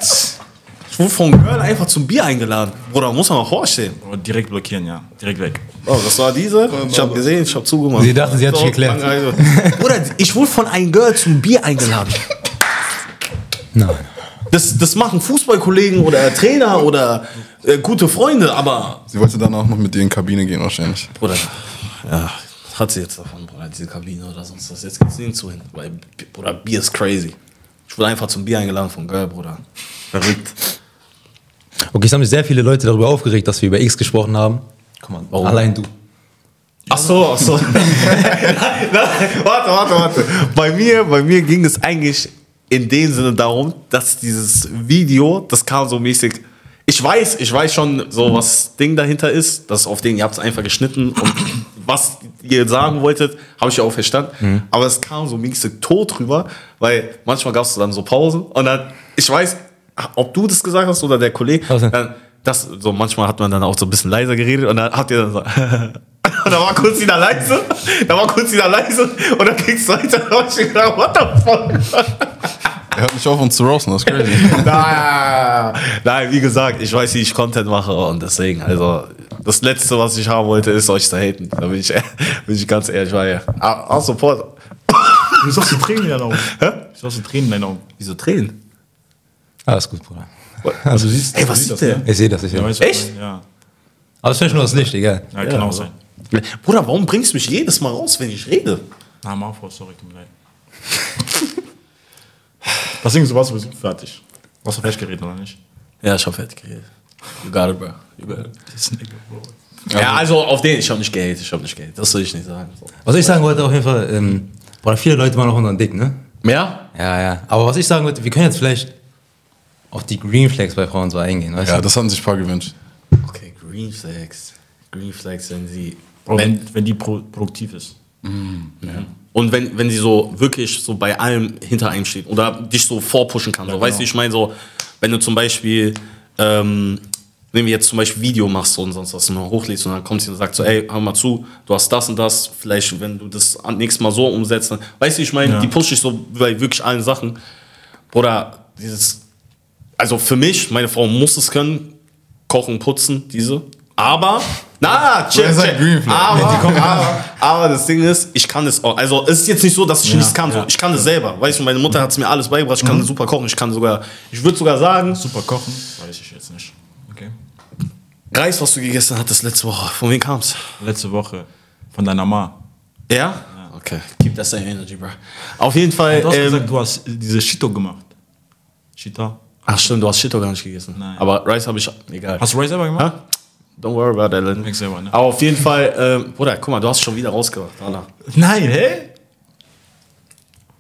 C: Ich wurde von Girl einfach zum Bier eingeladen. Bruder, muss man mal vorstellen.
A: Bro, direkt blockieren, ja. Direkt weg.
C: Oh, das war diese. Ich habe gesehen, ich habe zugemacht.
D: Sie dachte, sie hat sich geklärt.
C: Also, Bruder, ich wurde von einem Girl zum Bier eingeladen.
D: nein.
C: Das, das machen Fußballkollegen oder Trainer oder äh, gute Freunde, aber.
B: Sie wollte dann auch noch mit dir in die Kabine gehen wahrscheinlich.
C: Bruder, ja, hat sie jetzt davon, Bruder, diese Kabine oder sonst was. Jetzt geht's nirgendwo hin. Weil, Bruder, Bier ist crazy. Ich wurde einfach zum Bier eingeladen von Girl, Bruder. Verrückt.
D: Okay, es haben sich sehr viele Leute darüber aufgeregt, dass wir über X gesprochen haben. Guck mal,
C: Warum?
D: allein du.
C: Ach so, ach so. nein, nein, warte, warte, warte. Bei mir, bei mir ging es eigentlich in dem Sinne darum, dass dieses Video, das kam so mäßig. Ich weiß, ich weiß schon, so was das Ding dahinter ist, dass auf den, ihr habt es einfach geschnitten und was ihr sagen wolltet, habe ich ja auch verstanden. Aber es kam so mäßig tot rüber, weil manchmal gab es dann so Pausen und dann, ich weiß, ob du das gesagt hast oder der Kollege, dann, das, so manchmal hat man dann auch so ein bisschen leiser geredet und dann habt ihr dann so, und da war kurz wieder leise, da war kurz wieder leise und dann ging's weiter und ich gedacht, what the fuck?
B: Er hört nicht auf, uns zu roasten, das ist crazy.
C: Nein, nein, wie gesagt, ich weiß, wie ich Content mache und deswegen, also das Letzte, was ich haben wollte, ist euch zu haten. Da bin ich, bin ich ganz ehrlich, weil ah, auch Support.
A: Wieso hast du Tränen in deinen Augen? Hä? Wieso hast du Tränen in deinen Augen?
C: Wieso Tränen?
D: Alles gut, Bruder.
A: Also du siehst,
C: Ey,
A: du
C: was sieht
A: das,
C: der?
A: ne?
D: Ich sehe das, ich sehe das.
C: Echt?
A: Ja,
D: Aber es ist nur das Licht, egal.
A: ja kann auch sein.
C: Bruder, warum bringst du mich jedes Mal raus, wenn ich rede?
A: Na, mach vor, sorry, tut mir leid. Deswegen, so warst du sowieso fertig. Warst du fertig geredet, oder nicht?
C: Ja, ich hab fertig geredet. You got it, bro. You got it.
A: Das Nigga, Bro.
C: Ja, also auf den, ich hab nicht gehatet, ich hab nicht gehatet. Das soll ich nicht sagen. So.
D: Was ich sagen wollte, auf jeden Fall, ähm, Bruder, viele Leute waren auch unseren Dick, ne?
C: Mehr?
D: Ja, ja. Aber was ich sagen wollte, wir können jetzt vielleicht auf die Green Flags bei Frauen so eingehen, weißt
B: Ja,
D: du?
B: das hatten sich ein paar gewünscht.
C: Okay, Green Flags. Green Flags, wenn sie. Wenn,
A: wenn, die pro, produktiv ist.
C: Und wenn, wenn sie so wirklich so bei allem hinter einem steht oder dich so vorpushen kann. so, weißt du, ich meine so, wenn du zum Beispiel, ähm, wenn wir jetzt zum Beispiel Video machst und sonst was und dann hochlädst und dann kommt sie und sagt so, ey, hör mal zu, du hast das und das, vielleicht wenn du das am nächsten Mal so umsetzt, dann, weißt du, ich meine,
A: Ja.
C: die pusht dich so bei wirklich allen Sachen. Oder dieses, also für mich, meine Frau muss es können, kochen, putzen, diese. Aber, na, chill, chill.
B: Green Flag.
C: Aber, aber, aber das Ding ist, ich kann es auch. Also es ist jetzt nicht so, dass ich nichts kann. So. Ich kann es selber. Weißt du, meine Mutter hat es mir alles beigebracht. Ich kann super kochen. Ich kann sogar, ich würde sogar sagen,
A: Super kochen, weiß ich jetzt nicht. Okay.
C: Reis, was du gegessen hattest letzte Woche, von wem kam's?
A: Letzte Woche von deiner Ma.
C: Ja? Okay. Keep that same energy, bro. Auf jeden Fall.
A: Du hast
C: Ähm,
A: gesagt, du hast diese Shito gemacht. Shita.
C: ach stimmt, du hast Shito gar nicht gegessen.
A: Nein.
C: Aber Reis habe ich, egal.
A: Hast du Rice selber gemacht?
C: Ha? Don't worry about that, Len.
A: Merk selber, ne?
C: Aber auf jeden Fall, ähm, Bruder, guck mal, du hast schon wieder rausgebracht. Anna.
A: Nein, hä?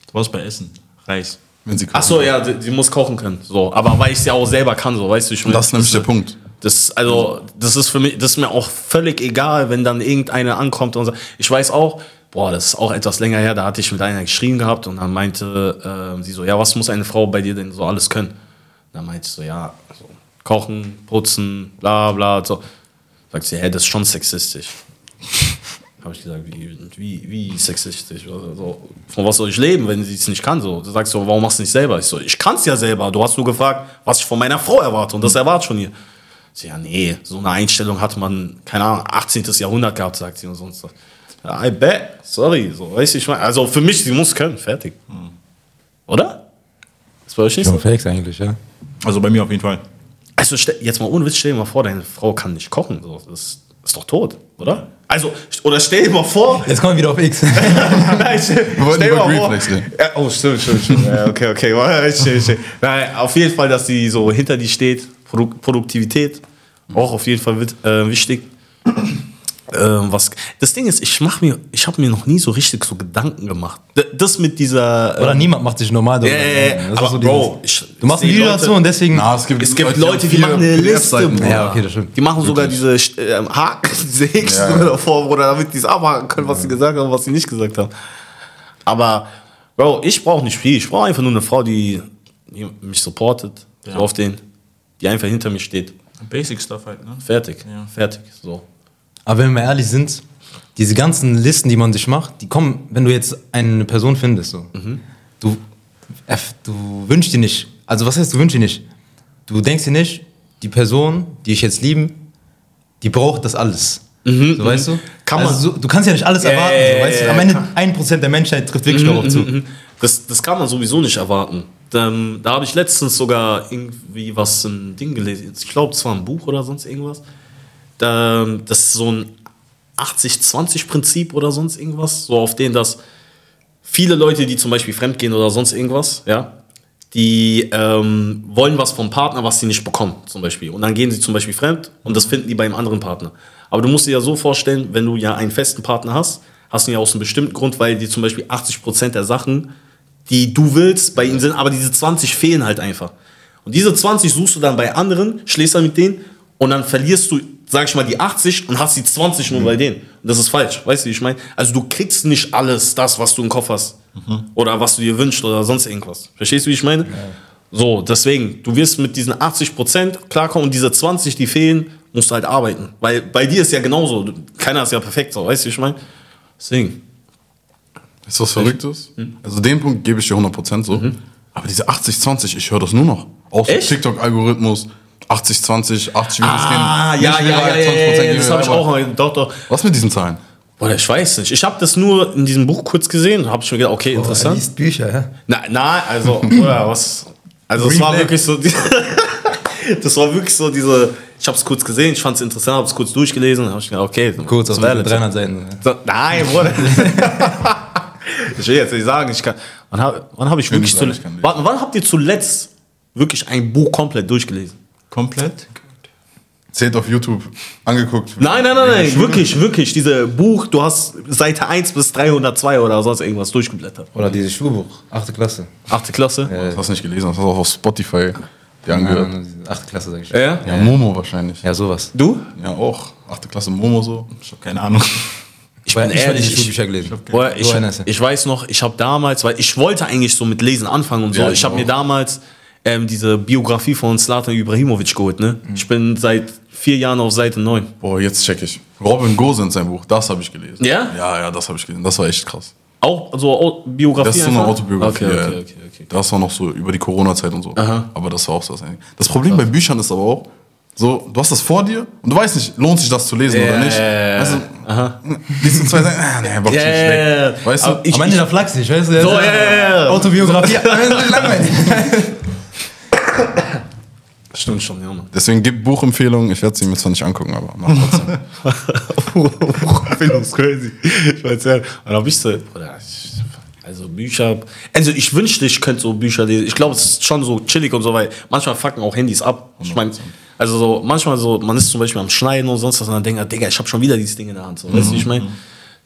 A: Du warst bei Essen. Reis.
B: Wenn sie
C: Ach so, ja, sie, sie muss kochen können. So, aber weil ich es ja auch selber kann, so, weißt du, ich
B: Und das ist nämlich der Punkt.
C: Das, also, das ist für mich, das ist mir auch völlig egal, wenn dann irgendeiner ankommt und sagt, ich weiß auch, boah, das ist auch etwas länger her, da hatte ich mit einer geschrieben gehabt und dann meinte äh, sie so, ja, was muss eine Frau bei dir denn so alles können? Dann meinte ich so, ja, so, kochen, putzen, bla bla, so. Sagt sie, hä, das ist schon sexistisch. Habe ich gesagt, wie, wie, wie sexistisch? Also, so, von was soll ich leben, wenn sie es nicht kann? So, du sagst so, warum machst du nicht selber? Ich so, ich kann es ja selber. Du hast nur gefragt, was ich von meiner Frau erwarte und das erwarte ich von ihr. Sie, ja, nee, so eine Einstellung hat man, keine Ahnung, 18. Jahrhundert gehabt, sagt sie und sonst was. Ja, I bet, sorry, so, weißt du, ich meine, also für mich, sie muss können, fertig. Oder? Das war euch nicht so?
D: Fakes eigentlich, ja.
A: Also bei mir auf jeden Fall.
C: Also jetzt mal ohne Witz, stell dir mal vor, deine Frau kann nicht kochen. So. Das ist doch tot, oder? Also, oder stell dir mal vor.
D: Jetzt kommen wir wieder auf X.
C: Nein, stell, dir mal vor-. Ja, oh, stimmt, stimmt, stimmt. Ja, okay, okay. Stimmt, stimmt. Nein, auf jeden Fall, dass sie so hinter dir steht. Produ Produktivität, auch auf jeden Fall äh, wichtig. Ähm, was, das Ding ist, ich mach mir, ich habe mir noch nie so richtig so Gedanken gemacht. D- Das mit dieser.
D: Oder
C: ähm,
D: niemand macht sich normal darüber.
C: Ja, ja, ja.
D: Das ist
C: Aber
D: so
C: Bro, ich-
D: du machst ein
C: ich
D: Video
C: sehe
D: dazu
C: Leute-
D: und deswegen.
B: Na, es gibt,
C: Es gibt Leute, die machen eine Liste.
D: Ja, okay, das stimmt.
C: Die machen sogar diese ähm, Haken, diese X
B: Ja, ja.
C: davor, Bruder, damit die es abhaken können, was sie gesagt haben, was sie nicht gesagt haben. Aber, Bro, ich brauche nicht viel. Ich brauche einfach nur eine Frau, die, die mich supportet, so auf den, die einfach hinter mir steht.
A: Basic Stuff halt, ne?
C: Fertig.
A: Ja.
C: Fertig. So.
D: Aber wenn wir ehrlich sind, diese ganzen Listen, die man sich macht, die kommen, wenn du jetzt eine Person findest, so. Du, erf- du wünschst dir nicht, also was heißt, du wünschst dir nicht? Du denkst dir nicht, die Person, die ich jetzt lieben, die braucht das alles. so, weißt du?
C: Kann
D: also
C: man-
D: so, du kannst ja nicht alles
C: Ja,
D: erwarten. so, weißt
C: ja,
D: du? Am Ende ein Prozent der Menschheit trifft wirklich darauf zu.
C: Das, das kann man sowieso nicht erwarten. Ähm, da habe ich letztens sogar irgendwie was, ein Ding gelesen. Ich glaube, es war ein Buch oder sonst irgendwas. Da, das ist so ein 80-20-Prinzip oder sonst irgendwas. So auf den, dass viele Leute, die zum Beispiel fremdgehen oder sonst irgendwas, ja, die ähm, wollen was vom Partner, was sie nicht bekommen, zum Beispiel. Und dann gehen sie zum Beispiel fremd und das finden die beim anderen Partner. Aber du musst dir ja so vorstellen, wenn du ja einen festen Partner hast, hast du ihn ja aus einem bestimmten Grund, weil dir zum Beispiel 80% der Sachen, die du willst, bei ihnen sind, aber diese 20 fehlen halt einfach. Und diese 20 suchst du dann bei anderen, schläfst dann mit denen und dann verlierst du, sag ich mal, die 80 und hast die 20 nur mhm. bei denen. Und das ist falsch, weißt du, wie ich meine? Also du kriegst nicht alles das, was du im Kopf hast. Mhm. Oder was du dir wünschst oder sonst irgendwas. Verstehst du, wie ich meine? Ja. So, deswegen, du wirst mit diesen 80 Prozent klarkommen und diese 20, die fehlen, musst du halt arbeiten. Weil bei dir ist ja genauso. Keiner ist ja perfekt, so, weißt du, wie ich meine? Deswegen.
B: Ist was Verrücktes?
C: Hm. hm?
B: Also den Punkt gebe ich dir 100 Prozent so. Mhm. Aber diese 80, 20, ich höre das nur noch. Aus dem TikTok-Algorithmus 80, 20, 80 würde es
C: ah,
B: gehen. Ah,
C: ja, ja, ja, ja, das habe ich auch. Doch, doch.
B: Was mit diesen Zahlen?
C: Oder ich weiß nicht. Ich habe das nur in diesem Buch kurz gesehen und habe schon gedacht, okay, interessant.
D: Du liest Bücher, ja?
C: Na, na also, oder was? Also, es war wirklich so. das war wirklich so diese. Ich habe es kurz gesehen, ich fand es interessant, habe es kurz durchgelesen und habe ich gedacht, okay.
D: Kurz, auf 300 Seiten.
C: Ne? nein, Bruder. ich will jetzt nicht sagen, ich kann. Wann habe wann hab ich wirklich zuletzt. Wann, wann habt ihr zuletzt wirklich ein Buch komplett durchgelesen?
A: Komplett?
B: Zählt auf YouTube angeguckt.
C: Nein, nein, nein, nein, wirklich, wirklich. Diese Buch, du hast Seite 1 bis 302 oder sonst irgendwas durchgeblättert.
D: Oder dieses Schulbuch, 8. Klasse.
C: Achte Klasse.
B: Das hast du nicht gelesen, das hast du auch auf Spotify dir angehört.
D: Ja, 8. Klasse, sag ich.
C: Ja?
B: Ja, Momo wahrscheinlich.
D: Ja, sowas.
C: Du?
B: Ja, auch. Achte Klasse Momo so.
A: Ich habe keine Ahnung.
C: Ich bin
D: ich
C: ehrlich,
D: die
C: ich,
D: Schulbücher gelesen.
C: Ich,
D: ist er.
C: ich weiß noch, ich habe damals, weil ich wollte eigentlich so mit Lesen anfangen und so.
B: Ja,
C: ich habe mir damals ähm, diese Biografie von Slatan Ibrahimovic geholt. Ne?
D: Mhm.
C: Ich bin seit vier Jahren auf Seite 9.
B: Boah, jetzt check ich. Robin Gosens sein Buch, das habe ich gelesen.
C: Ja?
B: Ja, ja, das habe ich gelesen. Das war echt krass.
C: Auch so Au- Biografie?
B: Das ist so eine
C: einfach?
B: Autobiografie.
C: Okay, okay, okay. okay.
B: Das war noch so über die Corona-Zeit und so.
C: Aha.
B: Aber das war auch so das Einzige. Das Problem bei Büchern ist aber auch, so, du hast das vor dir und du weißt nicht, lohnt sich das zu lesen oder nicht.
C: ja,
B: Weißt du, liest du zwei Seiten, ah, nee, bock nicht
C: ja.
B: Weißt du,
C: Aber ich-
D: Am Ende der Flachs nicht, weißt du?
C: So, ja, ja, ja.
D: Autobiografie, am Ende ist langweilig.
C: Stimmt schon, ja,
B: deswegen gib Buchempfehlungen. Ich werde sie mir zwar nicht angucken, aber mach trotzdem.
C: Buchempfehlung ist crazy. Ich weiß ja. Und hab ich so, also Bücher. Also ich wünschte, ich könnte so Bücher lesen. Ich glaube, es ist schon so chillig und so, weil manchmal fucken auch Handys ab. Ich meine, also so, manchmal so, man ist zum Beispiel am Schneiden und sonst was und dann denkt, man, Digga, ich habe schon wieder dieses Ding in der Hand. So, weißt du, wie ich meine?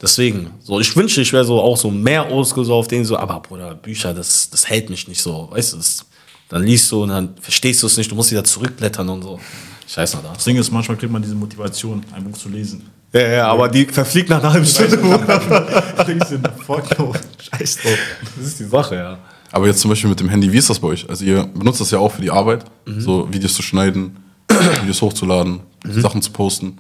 C: Deswegen, so, ich wünschte, ich wäre so auch so mehr auf den so, aber Bruder, Bücher, das, das hält mich nicht so, weißt du, das, dann liest du und dann verstehst du es nicht, du musst wieder zurückblättern und so. Scheiß nach
A: Das
C: das.
A: Ding ist, manchmal kriegt man diese Motivation, ein Buch zu lesen.
C: Ja, ja, aber die verfliegt nach einer halben Stunde.
A: Denkst du, fuck no, scheiß drauf.
C: Das ist die Sache, ja.
B: Aber jetzt zum Beispiel mit dem Handy, wie ist das bei euch? Also ihr benutzt das ja auch für die Arbeit, so Videos zu schneiden, Videos hochzuladen, Sachen zu posten.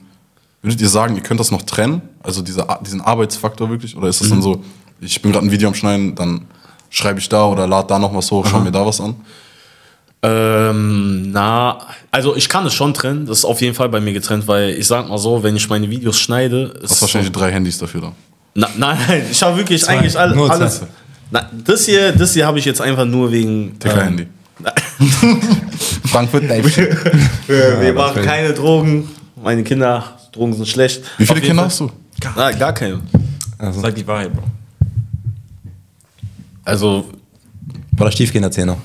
B: Würdet ihr sagen, ihr könnt das noch trennen? Also diese, diesen Arbeitsfaktor wirklich? Oder ist das dann so, ich bin gerade ein Video am Schneiden, dann schreibe ich da oder lade da noch was hoch, schau mir da was an?
C: Ähm, na, also ich kann es schon trennen. Das ist auf jeden Fall bei mir getrennt, weil ich sag mal so, wenn ich meine Videos schneide, ist
B: Hast wahrscheinlich drei Handys dafür da.
C: Na, nein, ich habe wirklich eigentlich all,
D: Nur
C: alles.
D: zwei.
C: Na, das hier, das hier habe ich jetzt einfach nur wegen.
B: Ticker-Handy. Frankfurt,
C: Äh, wir machen keine Drogen. Meine Kinder, Drogen sind schlecht.
B: Wie viele Kinder
C: Fall-
B: hast du?
C: Nein, gar keine.
A: Sag die Wahrheit, Bro.
C: Also
D: Oder Stiefkinderzähner.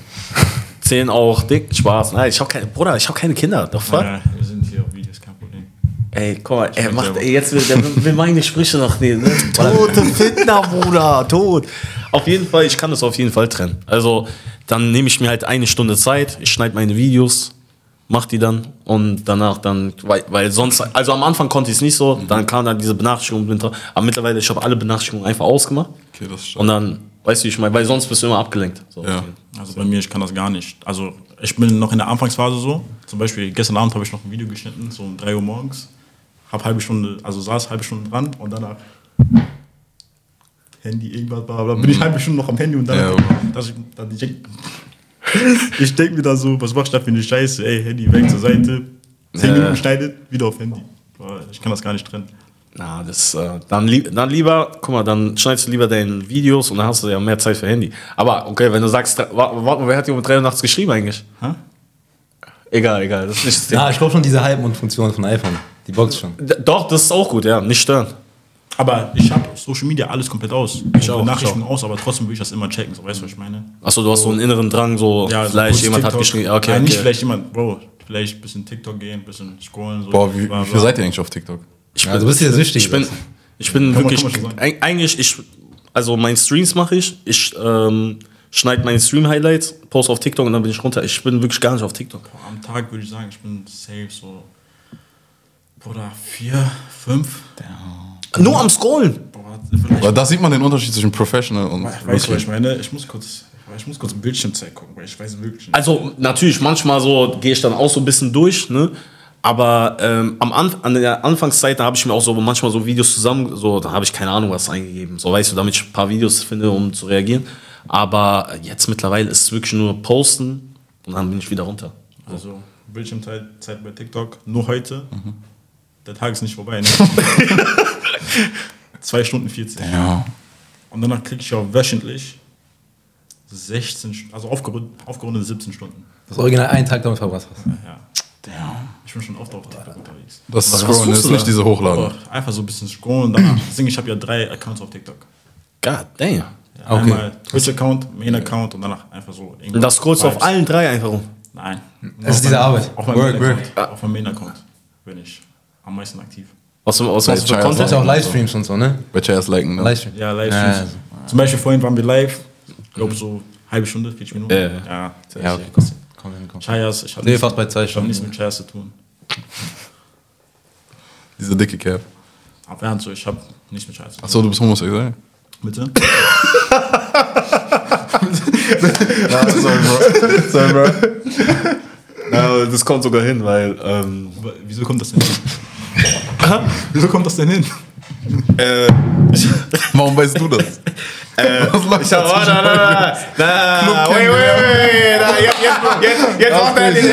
C: Zehn auch dick, Spaß. Nein, ich habe keine, Bruder, ich habe keine Kinder. Fuck?
A: Ja, wir sind hier auf Videos, kein Problem.
C: Ey, guck mal, er macht, ey, jetzt will, der will meine Sprüche noch nehmen. Ne? Tote Fitner, Bruder, tot. Auf jeden Fall, ich kann das auf jeden Fall trennen. Also, dann nehme ich mir halt eine Stunde Zeit, ich schneide meine Videos, mach die dann und danach dann, weil, weil sonst, also am Anfang konnte ich es nicht so, dann kam dann diese Benachrichtigung im Winter, aber mittlerweile, ich habe alle Benachrichtigungen einfach ausgemacht
B: Okay, das ist
C: und dann, weißt du, wie ich meine, weil sonst bist du immer abgelenkt. So.
B: Ja.
A: Also bei mir, ich kann das gar nicht. Also ich bin noch in der Anfangsphase so. Zum Beispiel gestern Abend habe ich noch ein Video geschnitten, so um 3 Uhr morgens. Hab halbe Stunde, also saß halbe Stunde dran und danach Handy, irgendwas, bla bla. Bin ich halbe Stunde noch am Handy und dann,
B: Ja.
A: dass ich, dann ich ich denk mir da so, was machst du da für eine Scheiße? Ey, Handy weg zur Seite, 10
C: Ja.
A: Minuten schneidet, wieder auf Handy. Ich kann das gar nicht trennen.
C: Na, das, äh, dann, lieb, dann lieber, guck mal, dann schneidest du lieber deine Videos und dann hast du ja mehr Zeit für Handy. Aber okay, wenn du sagst, warte mal, wer hat dir um 3 Uhr nachts geschrieben eigentlich?
A: Hä?
C: Egal, egal, das ist nicht das Thema.
D: Ja, ich glaube schon diese Halbmond-Funktion von iPhone. Die Box schon.
C: D- Doch, das ist auch gut, ja, nicht stören.
A: Aber ich habe Social Media alles komplett aus. Ich
C: auch,
A: habe
C: ich
A: Nachrichten aus, aber trotzdem will ich das immer checken. So, weißt du, was ich meine?
C: Achso, du hast so einen inneren Drang, so
A: Ja,
C: vielleicht jemand hat
A: TikTok.
C: geschrieben. ja, Okay,
A: Nein, nicht
C: okay.
A: vielleicht jemand, Bro, vielleicht ein bisschen TikTok gehen, ein bisschen scrollen. So,
B: Boah, wie, wie viel seid ihr eigentlich auf TikTok?
C: Ich
D: Ja, du bist ja süchtig.
C: Ich bin, ich bin
A: Kann man-
C: wirklich,
A: man
C: eig- eigentlich, ich, also meine Streams mache ich, ich ähm, schneide meine Stream-Highlights, poste auf TikTok und dann bin ich runter. Ich bin wirklich gar nicht auf TikTok.
A: Am Tag würde ich sagen, ich bin safe so. Bruder, vier, fünf.
C: Nur am Scrollen.
A: Boah,
B: da sieht man den Unterschied zwischen Professional und.
A: Weißt du, was ich meine? Ich muss kurz, ich muss kurz Bildschirmzeit gucken, weil ich weiß wirklich nicht.
C: Also natürlich, manchmal so gehe ich dann auch so ein bisschen durch, ne? Aber ähm, am Anf an der Anfangszeit, da habe ich mir auch so manchmal so Videos zusammen, so, da habe ich keine Ahnung was eingegeben. So weißt du, damit ich ein paar Videos finde, um zu reagieren. Aber jetzt mittlerweile ist es wirklich nur posten und dann bin ich wieder runter.
A: Also Bildschirmzeit Zeit bei TikTok, nur heute. Der Tag ist nicht vorbei. Ne? Zwei Stunden 40.
B: Ja.
A: Und danach klicke ich auf wöchentlich 16, St- also aufgerundet, aufgerundet 17 Stunden.
D: Das Original einen Tag damit verbracht hast.
A: Ja. Ich bin schon oft auf TikTok unterwegs.
B: Das ist Scrollen, das ist nicht diese Hochladen.
A: Aber einfach so ein bisschen scrollen. Danach, deswegen, ich habe ja drei Accounts auf TikTok.
C: God damn.
A: Ja,
D: Okay.
A: Einmal Twitch-Account, Main-Account und danach einfach so.
C: Und das scrollst du auf allen drei einfach rum.
A: Nein.
D: Das ist diese Arbeit.
A: Auf meinem
D: Work,
A: Main-Account. Main-Account bin ich am meisten aktiv.
C: Was, was, was
B: Das
C: für
B: ist scheiße.
D: Du hast
C: Content?
D: ja auch Livestreams und so, ne?
B: Welcher erst liken, ne?
D: Livestream.
A: Ja, Livestreams.
D: Ja,
A: Zum Beispiel vorhin waren wir live. Ich glaube so halbe Stunde, 40 Minuten.
C: Ja, ja.
A: ja.
D: Ja, okay, komm. Hin, komm.
A: Chayas, ich hatte
D: Nee,
A: nichts-
D: fast bei zwei
A: ich habe nichts
D: Stunden.
A: mit Chayas zu tun.
B: Diese dicke Cap.
A: Aber ernst so, ich habe nichts mit Chayas zu tun.
B: Achso, du bist homosexuell?
A: Bitte?
B: sorry, Bro. sorry, Bro.
C: Ja, das kommt sogar hin, weil ähm,
A: Aber Wieso kommt das denn hin? Wieso kommt das denn hin?
C: äh,
B: Warum weißt du das? Was läuft
C: Ich hab,
B: da
C: warte, warte, warte. Na, wait, wait, wait. Na, jetzt, jetzt, jetzt, jetzt macht er die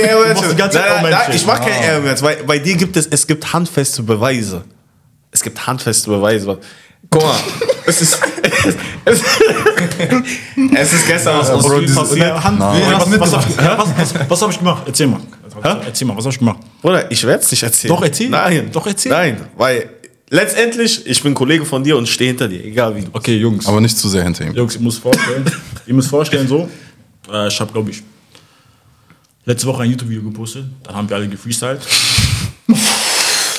C: Airmatch. Das
A: Zeit
C: Airmatch.
A: Airmatch.
C: Ich mach keine Airmatch, weil bei dir gibt es, es gibt handfeste Beweise. Es gibt handfeste Beweise. Guck mal, es ist, es, es ist gestern was aus
B: dieses-
C: passiert.
A: Hand, was, hab- was, was, was habe ich gemacht? Erzähl mal. Erzähl mal, was habe ich gemacht?
C: Bruder, ich werde es nicht erzählen.
A: Doch, erzähl.
C: Nein.
A: Doch, erzähl.
C: Nein, weil letztendlich, ich bin Kollege von dir und stehe hinter dir, egal wie du.
A: Okay, Jungs.
B: Aber nicht zu sehr hinter ihm.
A: Jungs, ihr müsst vorstellen, ihr müsst vorstellen so, äh, ich habe, glaube ich, letzte Woche ein YouTube-Video gepostet, dann haben wir alle gefreestylt.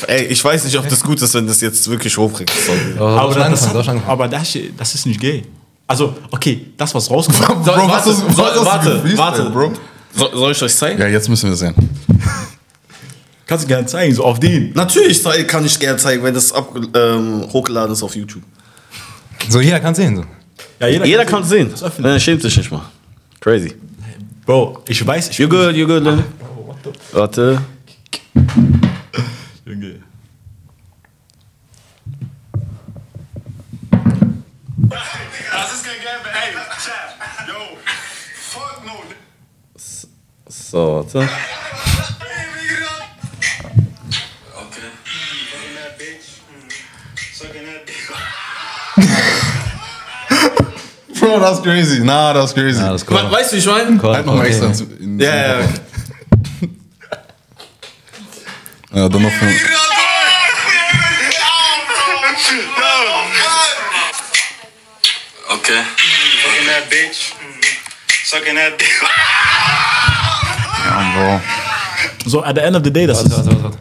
C: Ey, ich weiß nicht, ob das gut ist, wenn das jetzt wirklich hochbringt. Sorry.
D: Aber das,
A: aber das, das ist nicht gay. Also, okay, das, was rauskommt,
B: Bro, was
C: warte,
B: was
C: warte, warte.
B: Bro?
C: So, soll ich euch zeigen?
B: Ja, jetzt müssen wir sehen.
A: Kannst du gerne zeigen, so auf den.
C: Natürlich kann ich gerne zeigen, wenn das ab, ähm, hochgeladen ist auf YouTube.
D: So, jeder kann sehen. So.
A: Ja,
C: Jeder kann es sehen.
A: Das.
C: Er schämt sich nicht mal. Crazy.
A: Bro, ich weiß, ich
C: You good, you good, Lenny? Warte.
A: Junge.
E: Das ist kein Game, ey, Chat. Yo, fuck no.
C: So, warte.
B: Bro, das ist crazy. Na, das ist crazy.
D: Ja, das ist
C: We
D: cool.
C: weißt du, wie ich meine?
B: halt noch mal
D: Okay.
B: extra zu, in
C: Ja, ja, ja.
B: dann noch für,
E: Okay. Fucking that bitch. Sucking that dick.
B: ja, Bro.
A: So, at the end of the day, das ist.
D: Warte, warte, warte.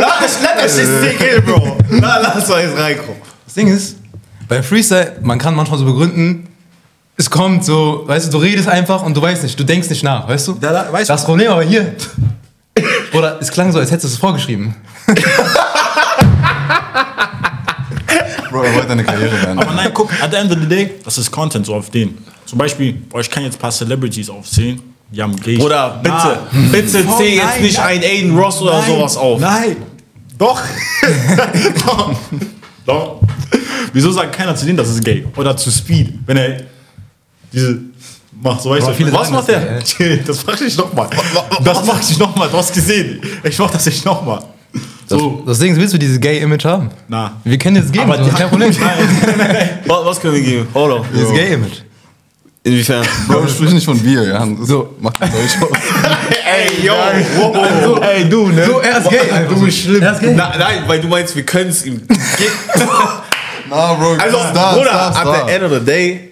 C: Lass es stinken, Bro. Na, lass jetzt reinkommen.
D: Das Ding ist, bei Freestyle, man kann manchmal so begründen, es kommt so, weißt du, du redest einfach und du weißt nicht, du denkst nicht nach, weißt du?
A: Ja, da- weißt
D: das Problem aber hier. Oder es klang so, als hättest du es vorgeschrieben.
B: Bro, er wollte eine Karriere werden.
A: Aber nein, guck, at the end of the day, das ist Content, so auf den. Zum Beispiel, boah, ich kann jetzt ein paar Celebrities aufzählen, die haben Gay.
C: Bruder, bitte,
A: Na.
C: bitte
A: Oh,
C: zähl jetzt nicht
A: nein.
C: ein Aiden Ross oder
A: Nein,
C: sowas auf.
A: Nein. Doch. Doch. Doch. Wieso sagt keiner zu denen, das ist gay? Oder zu Speed, wenn er diese macht, so weißt du.
D: viele
A: Was
D: sagen
A: macht
D: das
A: der? Chill, Das mach ich nochmal. Das mach ich nochmal, du hast gesehen. Ich mach das nicht nochmal. So.
D: Das Ding ist, willst du dieses Gay-Image haben?
A: Na.
D: Wir können jetzt geben,
A: Aber
D: so, kein Problem.
C: Was, was können wir geben? Hold on.
D: Dieses Gay-Image.
C: Inwiefern?
B: Bro, sprich nicht von wir, ja. So, mach Deutsch aus.
C: Ey, yo, wow, wow.
A: Ey, du, ne?
D: So, er ist gay.
A: Du bist schlimm.
D: Er ist gay.
C: Na, nein, weil du meinst, wir können es ihm.
B: Na, Bro,
C: Also,
B: da,
C: Bruder,
B: da,
C: at the end of the day,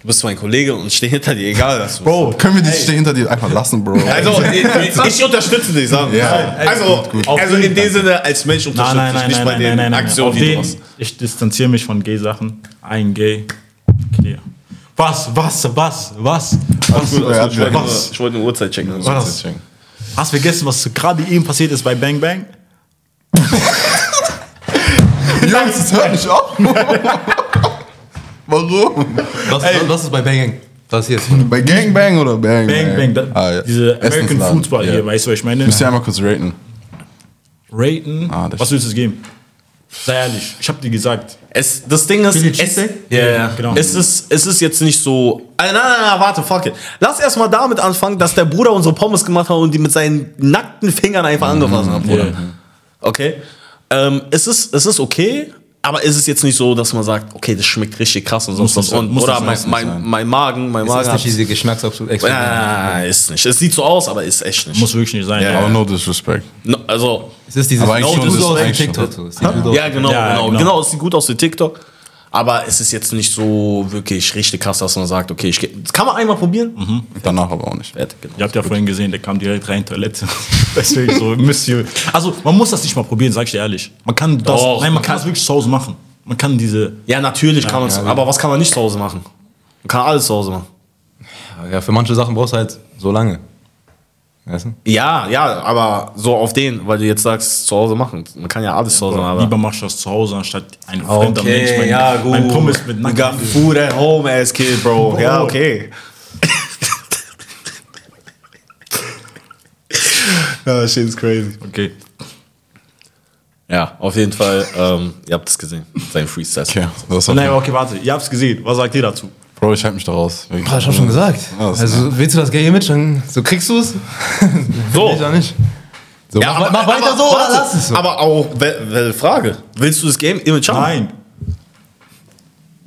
C: du bist mein Kollege und ich stehe hinter dir, egal was du
B: Bro, können wir die Steh hinter dir einfach lassen, Bro?
C: Also, ich, ich unterstütze dich, sagen wir.
B: Ja.
C: Also,
B: Gut, gut.
C: also in dem Sinne, als Mensch unterstütze
A: nein,
C: ich nicht
A: nein,
C: bei
A: nein,
C: den
A: nein, nein, nein.
C: Aktionen,
A: Auf
C: die du
A: ich distanziere mich von Gay-Sachen. Ein Gay. Clear. Was, was, was, was? Was,
B: gut, ja,
C: Ich wollte nur-
A: was?
C: ich wollte eine Uhrzeit checken.
A: Was? Hast du vergessen, was gerade eben passiert ist bei Bang Bang?
B: Jungs, das hört nicht auf. Warum?
D: Was, was ist bei Bang passiert?
B: Bei Gangbang oder Bang
A: Bang Bang, da,
B: Ah, ja.
A: diese American. Football
B: Ja.
A: hier, weißt du, was ich meine?
B: Müsst ihr einmal kurz raten.
A: Raten?
B: Ah, das
A: was willst du es geben? Sei ehrlich, ich hab dir gesagt.
C: Es, das Ding ist, es,
A: Cheesesteak?
C: ja, ja.
A: Genau.
C: Es, ist, es ist jetzt nicht so. Nein, nein, nein, warte, fuck it. Lass erstmal damit anfangen, dass der Bruder unsere Pommes gemacht hat und die mit seinen nackten Fingern einfach angefasst hat, Bruder.
A: Ja.
C: Okay? Ähm, es, ist, es ist okay, aber es ist jetzt nicht so, dass man sagt, okay, das schmeckt richtig krass und sonst was. Und, oder
A: das
C: mein, mein,
B: sein.
C: mein Magen, mein
D: Das
C: Magen
D: ist
C: hat.
D: nicht diese Geschmacksexplosion.
C: Nein, ist nicht. Es sieht so aus, aber ist echt nicht.
A: Muss wirklich nicht sein.
C: Ja.
B: Aber no disrespect.
C: No, also,
D: Es ist dieses
B: Aber ist.
D: Es sieht gut aus.
C: Ja, genau,
A: Ja,
C: genau,
A: genau.
C: genau. Es sieht gut aus wie TikTok. Aber es ist jetzt nicht so wirklich richtig krass, dass man sagt, okay, ich geh, das kann man einmal probieren.
A: Mhm.
B: Danach aber auch nicht.
C: Fertig, genau.
A: Ihr habt ja vorhin gesehen, der kam direkt rein, Toilette. Deswegen so, müsst ihr. Also, man muss das nicht mal probieren, sag ich dir ehrlich. Man kann das.
C: Doch.
A: nein, man kann es wirklich zu Hause machen. Man kann diese.
C: Ja, natürlich kann man es. aber was kann man nicht zu Hause machen? Man kann alles zu Hause machen.
D: Ja, für manche Sachen brauchst du halt so lange. Weißt du?
C: Ja, ja, aber so auf den, weil du jetzt sagst, zu Hause machen. Man kann ja alles zu Hause machen.
A: Lieber machst du das zu Hause, anstatt ein fremder Mensch.
C: Okay,
A: Mein,
C: ja, gut.
A: Mein Pommes mit
C: We got food at home, ass kid, bro. Ja, okay. ja, shit is crazy.
A: Okay.
C: Ja, auf jeden Fall, ähm, ihr habt es gesehen, sein Freestyle.
B: Okay, das
A: Nein, okay, warte. Ihr habt's gesehen. Was sagt ihr dazu?
B: Bro, ich halte mich da raus.
D: Ah, ich hab schon gesagt.
B: Ja, das-
D: Also, willst du das Gay-Image, dann so kriegst du es.
C: So.
D: Ich auch nicht. So,
C: Ja,
D: mach,
C: aber,
D: mach weiter
C: aber,
D: so oder
C: warte,
D: lass es so.
C: Aber auch, wel- welche Frage? Willst du das Game Image haben?
A: Nein.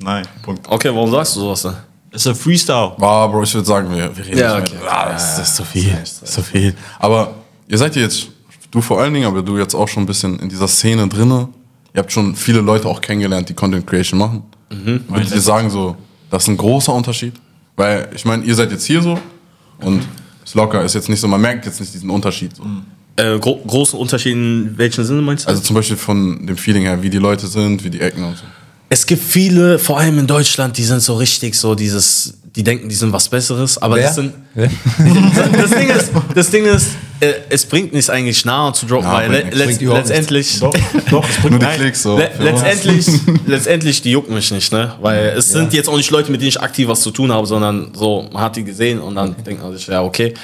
A: Nein. Punkt.
C: Okay, warum sagst du sowas dann?
A: Es ist ein Freestyle.
B: Ah, Bro, ich würde sagen, wir, wir reden
C: Ja,
B: nicht
C: okay.
B: mehr. Ah, das ist zu viel. Das ist zu viel. Aber ihr seid ja jetzt, du vor allen Dingen, aber du jetzt auch schon ein bisschen in dieser Szene drinne. Ihr habt schon viele Leute auch kennengelernt, die Content Creation machen.
C: Mhm.
B: Würdet ihr sagen, so, das ist ein großer Unterschied? Weil, ich meine, ihr seid jetzt hier so und ist locker, ist jetzt nicht so, man merkt jetzt nicht diesen Unterschied. So.
C: Äh, gro großen Unterschied in welchem Sinne meinst du?
B: Also zum Beispiel von dem Feeling her, wie die Leute sind, wie die Ecken und so.
C: es gibt viele, vor allem in Deutschland, die sind so richtig so dieses, die denken, die sind was Besseres, aber
D: Wer?
C: das sind.
D: Wer?
C: das Ding ist, das Ding ist äh, es bringt nichts eigentlich nahe zu droppen,
B: Ja,
C: weil
B: bringt
C: le
B: nichts.
C: letzt, letztendlich.
A: Doch, doch, es bringt
B: Nur die. Klicks so.
C: Le letztendlich, letztendlich, die jucken mich nicht, ne? Weil es sind jetzt auch nicht Leute, mit denen ich aktiv was zu tun habe, sondern so, man hat die gesehen und dann denkt man sich, ja, okay.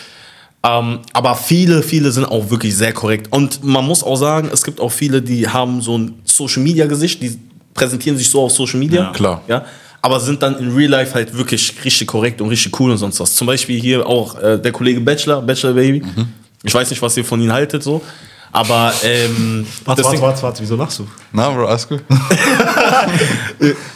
C: Ähm, aber viele, viele sind auch wirklich sehr korrekt. Und man muss auch sagen, es gibt auch viele, die haben so ein Social Media Gesicht, die präsentieren sich so auf Social Media.
A: Ja.
B: Klar.
C: Ja. Aber sind dann in Real Life halt wirklich richtig korrekt und richtig cool und sonst was. Zum Beispiel hier auch äh, der Kollege Bachelor, Bachelor Baby. Ich weiß nicht, was ihr von ihm haltet, so. Aber ähm,
A: Warte,
C: das
A: warte, warte, warte, wieso lachst du?
B: Na, Bro, alles gut.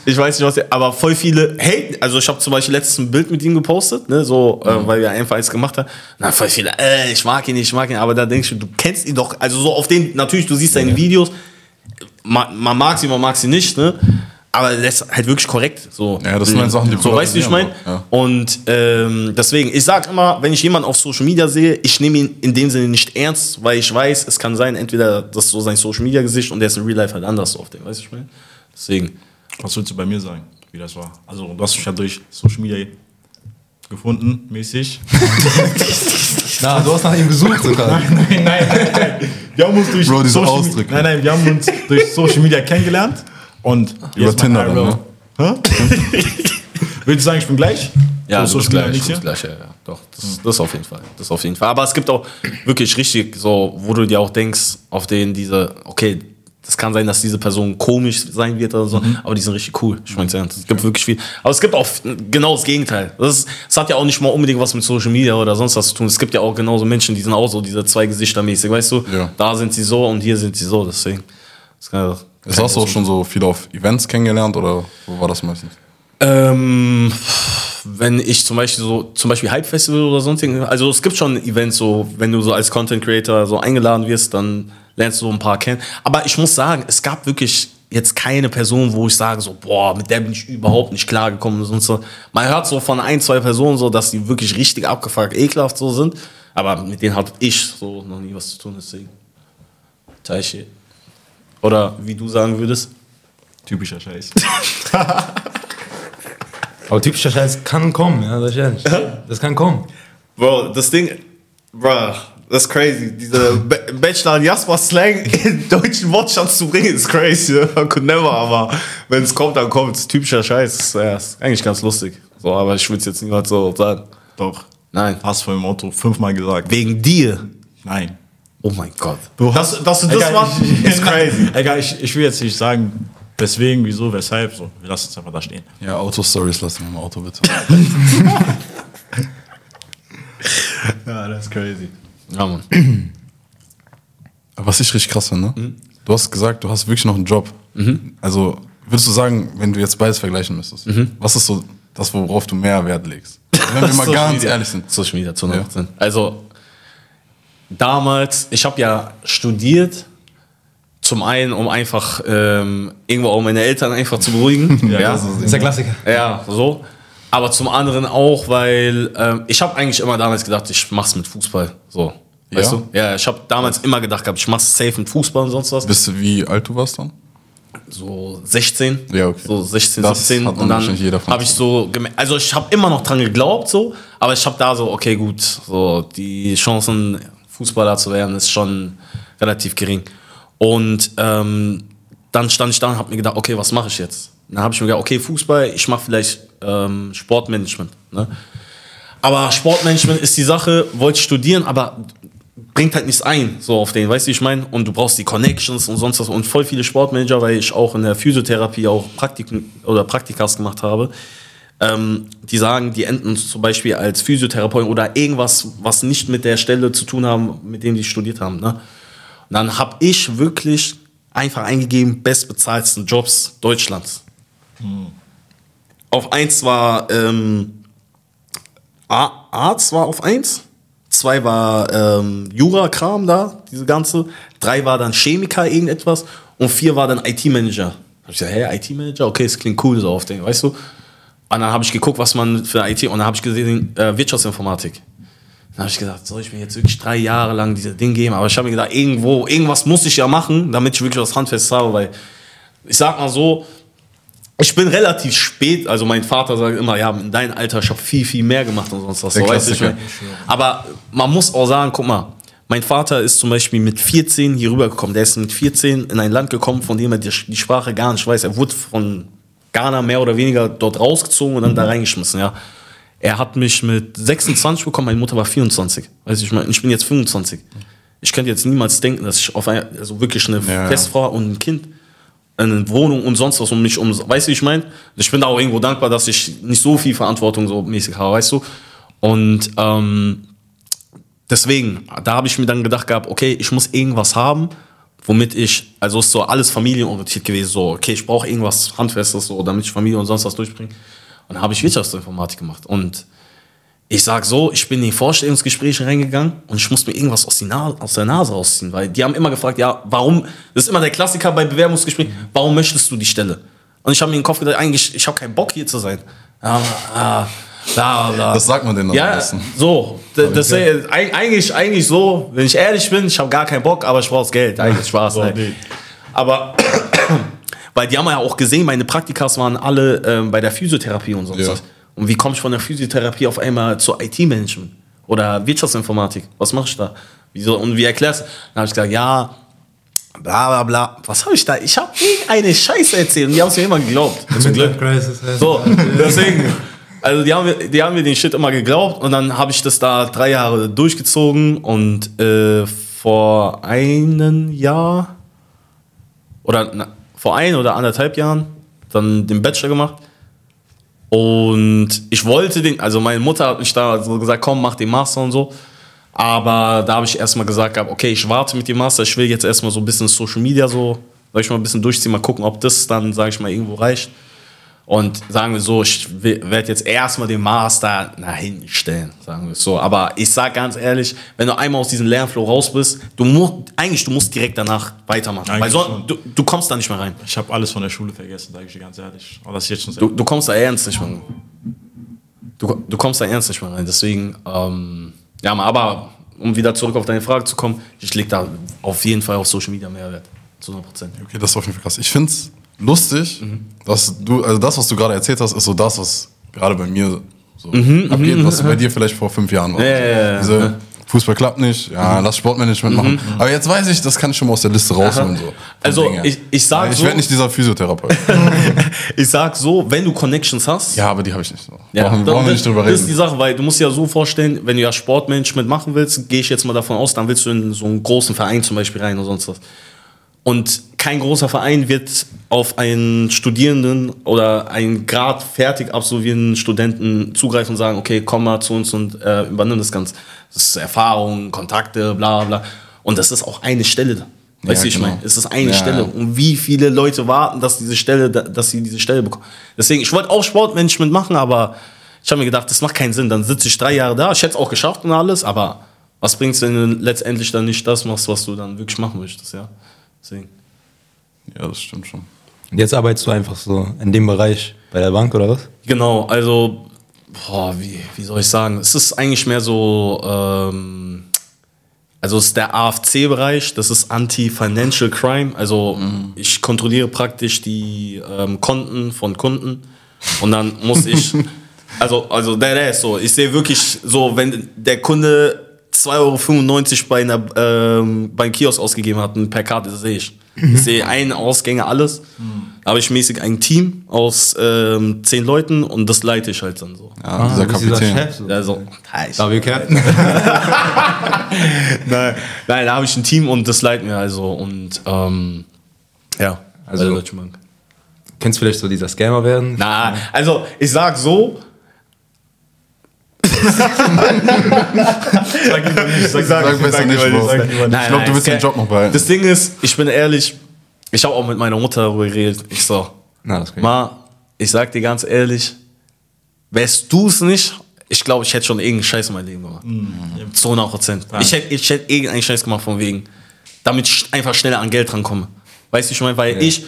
C: ich weiß nicht, was ihr, aber voll viele, hey, also ich habe zum Beispiel letztens ein Bild mit ihm gepostet, ne, so, äh, weil wir einfach eins gemacht haben. Na, voll viele, äh, ich mag ihn nicht, ich mag ihn, aber da denkst du, du kennst ihn doch, also so auf den, natürlich, du siehst seine Videos, man, man mag sie, man mag sie nicht, ne, aber das ist halt wirklich korrekt, so.
B: Ja, das sind halt Sachen, die
C: So, weißt du, wie ich meine?
B: Ja.
C: Und ähm, deswegen, ich sag immer, wenn ich jemanden auf Social Media sehe, ich nehme ihn in dem Sinne nicht ernst, weil ich weiß, es kann sein, entweder das ist so sein Social Media Gesicht und der ist in Real Life halt anders so auf dem, weißt du, wie ich meine? Deswegen.
A: Was willst du bei mir sagen, wie das war? Also, du hast mich ja durch Social Media gefunden, mäßig.
D: Na, du hast nach ihm gesucht sogar.
A: nein, nein, nein, nein. Wir haben uns durch
B: Bro, diese
A: Social
B: Ausdrücke.
A: Nein, nein, wir haben uns durch Social Media kennengelernt und
B: Über Tinder dann.
A: Hä? Willst du sagen, ich bin gleich?
C: Ja,
A: so
C: du bist gleich, du gleich, ja, ja. Doch, das, das auf jeden Fall. Das auf jeden Fall. Aber es gibt auch wirklich richtig so, wo du dir auch denkst, auf denen diese, okay, das kann sein, dass diese Person komisch sein wird oder so, aber die sind richtig cool. Ich meine, es gibt wirklich viel. Aber es gibt auch genau das Gegenteil. Das, ist, das hat ja auch nicht mal unbedingt was mit Social Media oder sonst was zu tun. Es gibt ja auch genauso Menschen, die sind auch so diese zwei Gesichter mäßig, weißt du?
B: Ja.
C: Da sind sie so und hier sind sie so, deswegen. Das kann ja,
B: Hast du auch schon so viel auf Events kennengelernt oder wo war das meistens?
C: Ähm, wenn ich zum Beispiel so, zum Beispiel Hype Festival oder sonst irgendwas, also es gibt schon Events so, wenn du so als Content Creator so eingeladen wirst, dann lernst du so ein paar kennen. Aber ich muss sagen, es gab wirklich jetzt keine Person, wo ich sage so, boah, mit der bin ich überhaupt nicht klargekommen und so. Man hört so von ein, zwei Personen so, dass die wirklich richtig abgefuckt, ekelhaft so sind. Aber mit denen habe ich so noch nie was zu tun, deswegen. Teiche. Oder wie du sagen würdest.
A: Typischer Scheiß.
D: Aber typischer Scheiß kann kommen, ja, das ist ehrlich. Das kann kommen.
C: Bro, das Ding, bro, das ist crazy. Diese Ba- Bachelor und Jasper Slang in deutschen Wortschatz zu bringen, ist crazy. I could never, aber wenn es kommt, dann kommt es. Typischer Scheiß. Ist, ja, ist eigentlich ganz lustig. So, aber ich würde es jetzt niemals so sagen.
A: Doch.
C: Nein.
A: Hast vor dem Auto fünfmal gesagt.
C: Wegen dir.
A: Nein.
C: Oh mein Gott.
A: Du
C: dass, dass du das
A: Egal,
C: machst,
A: ich-
C: ist crazy.
A: Egal, ich, ich will jetzt nicht sagen, weswegen, wieso, weshalb. So, wir lassen es einfach da stehen.
B: Ja, Auto-Stories lassen wir im Auto bitte.
A: Ja, das ist crazy.
C: Ja, Mann.
B: Aber was ich richtig krass finde,
C: Mhm.
B: ne? du hast gesagt, du hast wirklich noch einen Job. Also würdest du sagen, wenn du jetzt beides vergleichen müsstest,
C: Mhm.
B: was ist so das, worauf du mehr Wert legst? Wenn wir mal ganz
C: Media.
B: ehrlich sind.
C: Social Media zu 100%. Also, damals, ich habe ja studiert, zum einen, um einfach ähm, irgendwo auch meine Eltern einfach zu beruhigen. ja,
D: Das ist der Klassiker.
C: ja, so. Aber zum anderen auch, weil ähm, ich habe eigentlich immer damals gedacht, ich mach's mit Fußball. So. Weißt
B: Ja?
C: du? Ja, ich habe damals immer gedacht, gehabt, ich mach's safe mit Fußball und sonst was.
B: Wisst ihr, wie alt du warst dann?
C: so 16.
B: Ja, okay.
C: So 16,
B: Das
C: 17.
B: hat
C: und dann
B: wahrscheinlich jeder von
C: habe ich so gemerkt, also ich habe immer noch dran geglaubt, so, aber ich habe da so, okay, gut, so die Chancen, Fußballer zu werden, ist schon relativ gering. Und ähm, dann stand ich da und habe mir gedacht, okay, was mache ich jetzt? Dann habe ich mir gedacht, okay, Fußball, ich mache vielleicht ähm, Sportmanagement. Ne? Aber Sportmanagement ist die Sache, wollte studieren, aber bringt halt nichts ein, so auf den, weißt du, wie ich meine? Und du brauchst die Connections und sonst was. Und voll viele Sportmanager, weil ich auch in der Physiotherapie auch Praktiken oder Praktikas gemacht habe, ähm, die sagen, die enden zum Beispiel als Physiotherapeut oder irgendwas, was nicht mit der Stelle zu tun haben, mit dem die studiert haben. Ne? Und dann habe ich wirklich einfach eingegeben, bestbezahlten Jobs Deutschlands. Auf eins war ähm, Arzt war auf eins, zwei war ähm, Jura-Kram da, diese ganze, drei war dann Chemiker irgendetwas und vier war dann IT-Manager. Hab ich gesagt, hä, IT-Manager? Okay, das klingt cool so auf den, weißt du? Und dann habe ich geguckt, was man für IT, und dann habe ich gesehen, äh, Wirtschaftsinformatik. Dann habe ich gesagt, soll ich mir jetzt wirklich drei Jahre lang dieses Ding geben? Aber ich habe mir gedacht, irgendwo, irgendwas muss ich ja machen, damit ich wirklich was Handfestes habe, weil ich sag mal so, ich bin relativ spät, also mein Vater sagt immer, ja, in deinem Alter, ich habe viel, viel mehr gemacht und sonst was. So, weißt du, ich aber man muss auch sagen, guck mal, mein Vater ist zum Beispiel mit 14 hier rübergekommen. Der ist mit 14 in ein Land gekommen, von dem er die, die Sprache gar nicht weiß. Er wurde von Ghana mehr oder weniger dort rausgezogen und dann da reingeschmissen, ja. Er hat mich mit 26 bekommen, meine Mutter war 24. Weißt du, ich meine, ich bin jetzt 25. Ich könnte jetzt niemals denken, dass ich auf ein, also wirklich eine
B: Ja, ja.
C: Festfrau und ein Kind eine Wohnung und sonst was um mich um. Weißt du, wie ich meine? Ich bin da auch irgendwo dankbar, dass ich nicht so viel Verantwortung so mäßig habe, weißt du? Und ähm, deswegen, da habe ich mir dann gedacht gehabt, okay, ich muss irgendwas haben, womit ich, also es ist so alles familienorientiert gewesen, so, okay, ich brauche irgendwas Handfestes, so, damit ich Familie und sonst was durchbringe. Und da habe ich Wirtschaftsinformatik gemacht. Und ich sag so, ich bin in die Vorstellungsgespräche reingegangen und ich musste mir irgendwas aus, aus der Nase rausziehen, weil die haben immer gefragt, ja, warum, das ist immer der Klassiker bei Bewerbungsgesprächen, warum möchtest du die Stelle? Und ich habe mir in den Kopf gedacht, eigentlich, ich habe keinen Bock hier zu sein. Ja, ah, bla, bla.
B: Das sagt man denen am
C: Ja,
B: besten.
C: so. Das, eig- eigentlich, eigentlich so, wenn ich ehrlich bin, ich habe gar keinen Bock, aber ich brauche das Geld. Eigentlich Spaß.
A: So,
C: ey.
A: nee.
C: Aber, weil die haben ja auch gesehen, meine Praktikas waren alle ähm, bei der Physiotherapie und sonst
B: Ja.
C: was. Und wie komme ich von der Physiotherapie auf einmal zur IT-Management oder Wirtschaftsinformatik? Was mache ich da? Wieso? Und wie erklärst du? Dann habe ich gesagt, ja, bla bla bla. Was habe ich da? Ich habe eine Scheiße erzählt und die haben es mir immer geglaubt. Zum Glück. So, deswegen. Also die haben, mir, die haben mir den Shit immer geglaubt und dann habe ich das da drei Jahre durchgezogen und äh, vor einem Jahr oder na, vor ein oder anderthalb Jahren dann den Bachelor gemacht. Und ich wollte den, also meine Mutter hat mich da so gesagt, komm, mach den Master und so. Aber da habe ich erstmal gesagt, okay, ich warte mit dem Master, ich will jetzt erstmal so ein bisschen Social Media so, soll ich mal ein bisschen durchziehen, mal gucken, ob das dann, sage ich mal, irgendwo reicht. Und sagen wir so, ich werde jetzt erstmal den Master nach hinten stellen, sagen wir es so. Aber ich sag ganz ehrlich, wenn du einmal aus diesem Lernflow raus bist, du musst, eigentlich, du musst direkt danach weitermachen.
A: Eigentlich
C: Weil so, du, du kommst da nicht mehr rein.
A: Ich habe alles von der Schule vergessen, sage ich dir ganz ehrlich. Aber das ist jetzt schon sehr
C: Du, du kommst da ernst nicht mehr rein. Du, du kommst da ernst nicht mehr rein. Deswegen, ähm, ja, mal, aber um wieder zurück auf deine Frage zu kommen, ich leg da auf jeden Fall auf Social Media Mehrwert. Zu 100 Prozent.
B: Okay, das ist auf jeden Fall krass. Ich finde es lustig, dass du, also das, was du gerade erzählt hast, ist so das, was gerade bei mir so abgeht, was bei dir vielleicht vor fünf Jahren war.
C: Ja, ja, ja, ja.
B: Diese, Fußball klappt nicht, ja, lass Sportmanagement machen. Aber jetzt weiß ich, das kann ich schon mal aus der Liste rausholen. So,
C: Also,
B: Dinge.
C: ich- ich sag
B: Weil Ich
C: so-
B: werde nicht dieser Physiotherapeut.
C: Ich sag so, wenn du Connections hast,
B: ja, aber die habe ich nicht so.
C: Ja,
B: brauchen,
C: dann-
B: brauchen wir nicht drüber
C: Das ist die
B: reden.
C: Sache, weil du musst dir ja so vorstellen, wenn du ja Sportmanagement machen willst, gehe ich jetzt mal davon aus, dann willst du in so einen großen Verein zum Beispiel rein oder sonst was. Und kein großer Verein wird auf einen Studierenden oder einen grad fertig absolvierenden Studenten zugreifen und sagen, okay, komm mal zu uns und äh, übernimm das Ganze. Das ist Erfahrung, Kontakte, bla bla. Und das ist auch eine Stelle. da. Weißt du,
B: Ja,
C: ich
B: genau.
C: meine, es ist eine
B: Ja,
C: Stelle. Und wie viele Leute warten, dass diese Stelle, dass sie diese Stelle bekommen. Deswegen, ich wollte auch Sportmanagement machen, aber ich habe mir gedacht, das macht keinen Sinn. Dann sitze ich drei Jahre da. Ich hätte es auch geschafft und alles, aber was bringt es, wenn du letztendlich dann nicht das machst, was du dann wirklich machen möchtest, ja? Deswegen.
B: Ja, das stimmt schon.
D: Jetzt arbeitest du einfach so in dem Bereich bei der Bank oder was?
C: Genau, also, boah, wie, wie soll ich sagen? Es ist eigentlich mehr so, ähm, also es ist der AFC-Bereich, das ist Anti-Financial Crime. Also ich kontrolliere praktisch die ähm, Konten von Kunden und dann muss ich, also, also der, der ist so, ich sehe wirklich so, wenn der Kunde 2,95 Euro bei einer, ähm, beim Kiosk ausgegeben hat und per Karte, das sehe ich. Ich sehe ein, Ausgänge, alles. Da habe ich mäßig ein Team aus ähm, zehn Leuten und das leite ich halt dann so.
B: Ja, dieser
D: du bist
B: Kapitän.
D: Chef, so.
C: Also, ich,
D: W Captain.
C: nein, nein, da habe ich ein Team und das leiten wir also und ähm, ja,
D: Also-
C: bei der Deutschen Bank.
D: Kennst du vielleicht so dieser Scammer werden?
C: Na, also ich sag so. Sag lieber nicht, sag,
B: Sag besser nicht, Bro.
C: Nein,
B: Ich glaube, du willst
C: es
B: den Job noch behalten.
C: Das Ding ist, ich bin ehrlich, ich habe auch mit meiner Mutter darüber geredet. Ich so,
D: Na, das.
C: Ma, ich sag dir ganz ehrlich, wärst du es nicht, ich glaube, ich hätte schon irgendeinen Scheiß in meinem Leben gemacht. Zu 100 Prozent. Ich hätte ich hätt irgendeinen Scheiß gemacht von wegen, damit ich einfach schneller an Geld rankomme. Weißt du, ich meine, weil ich,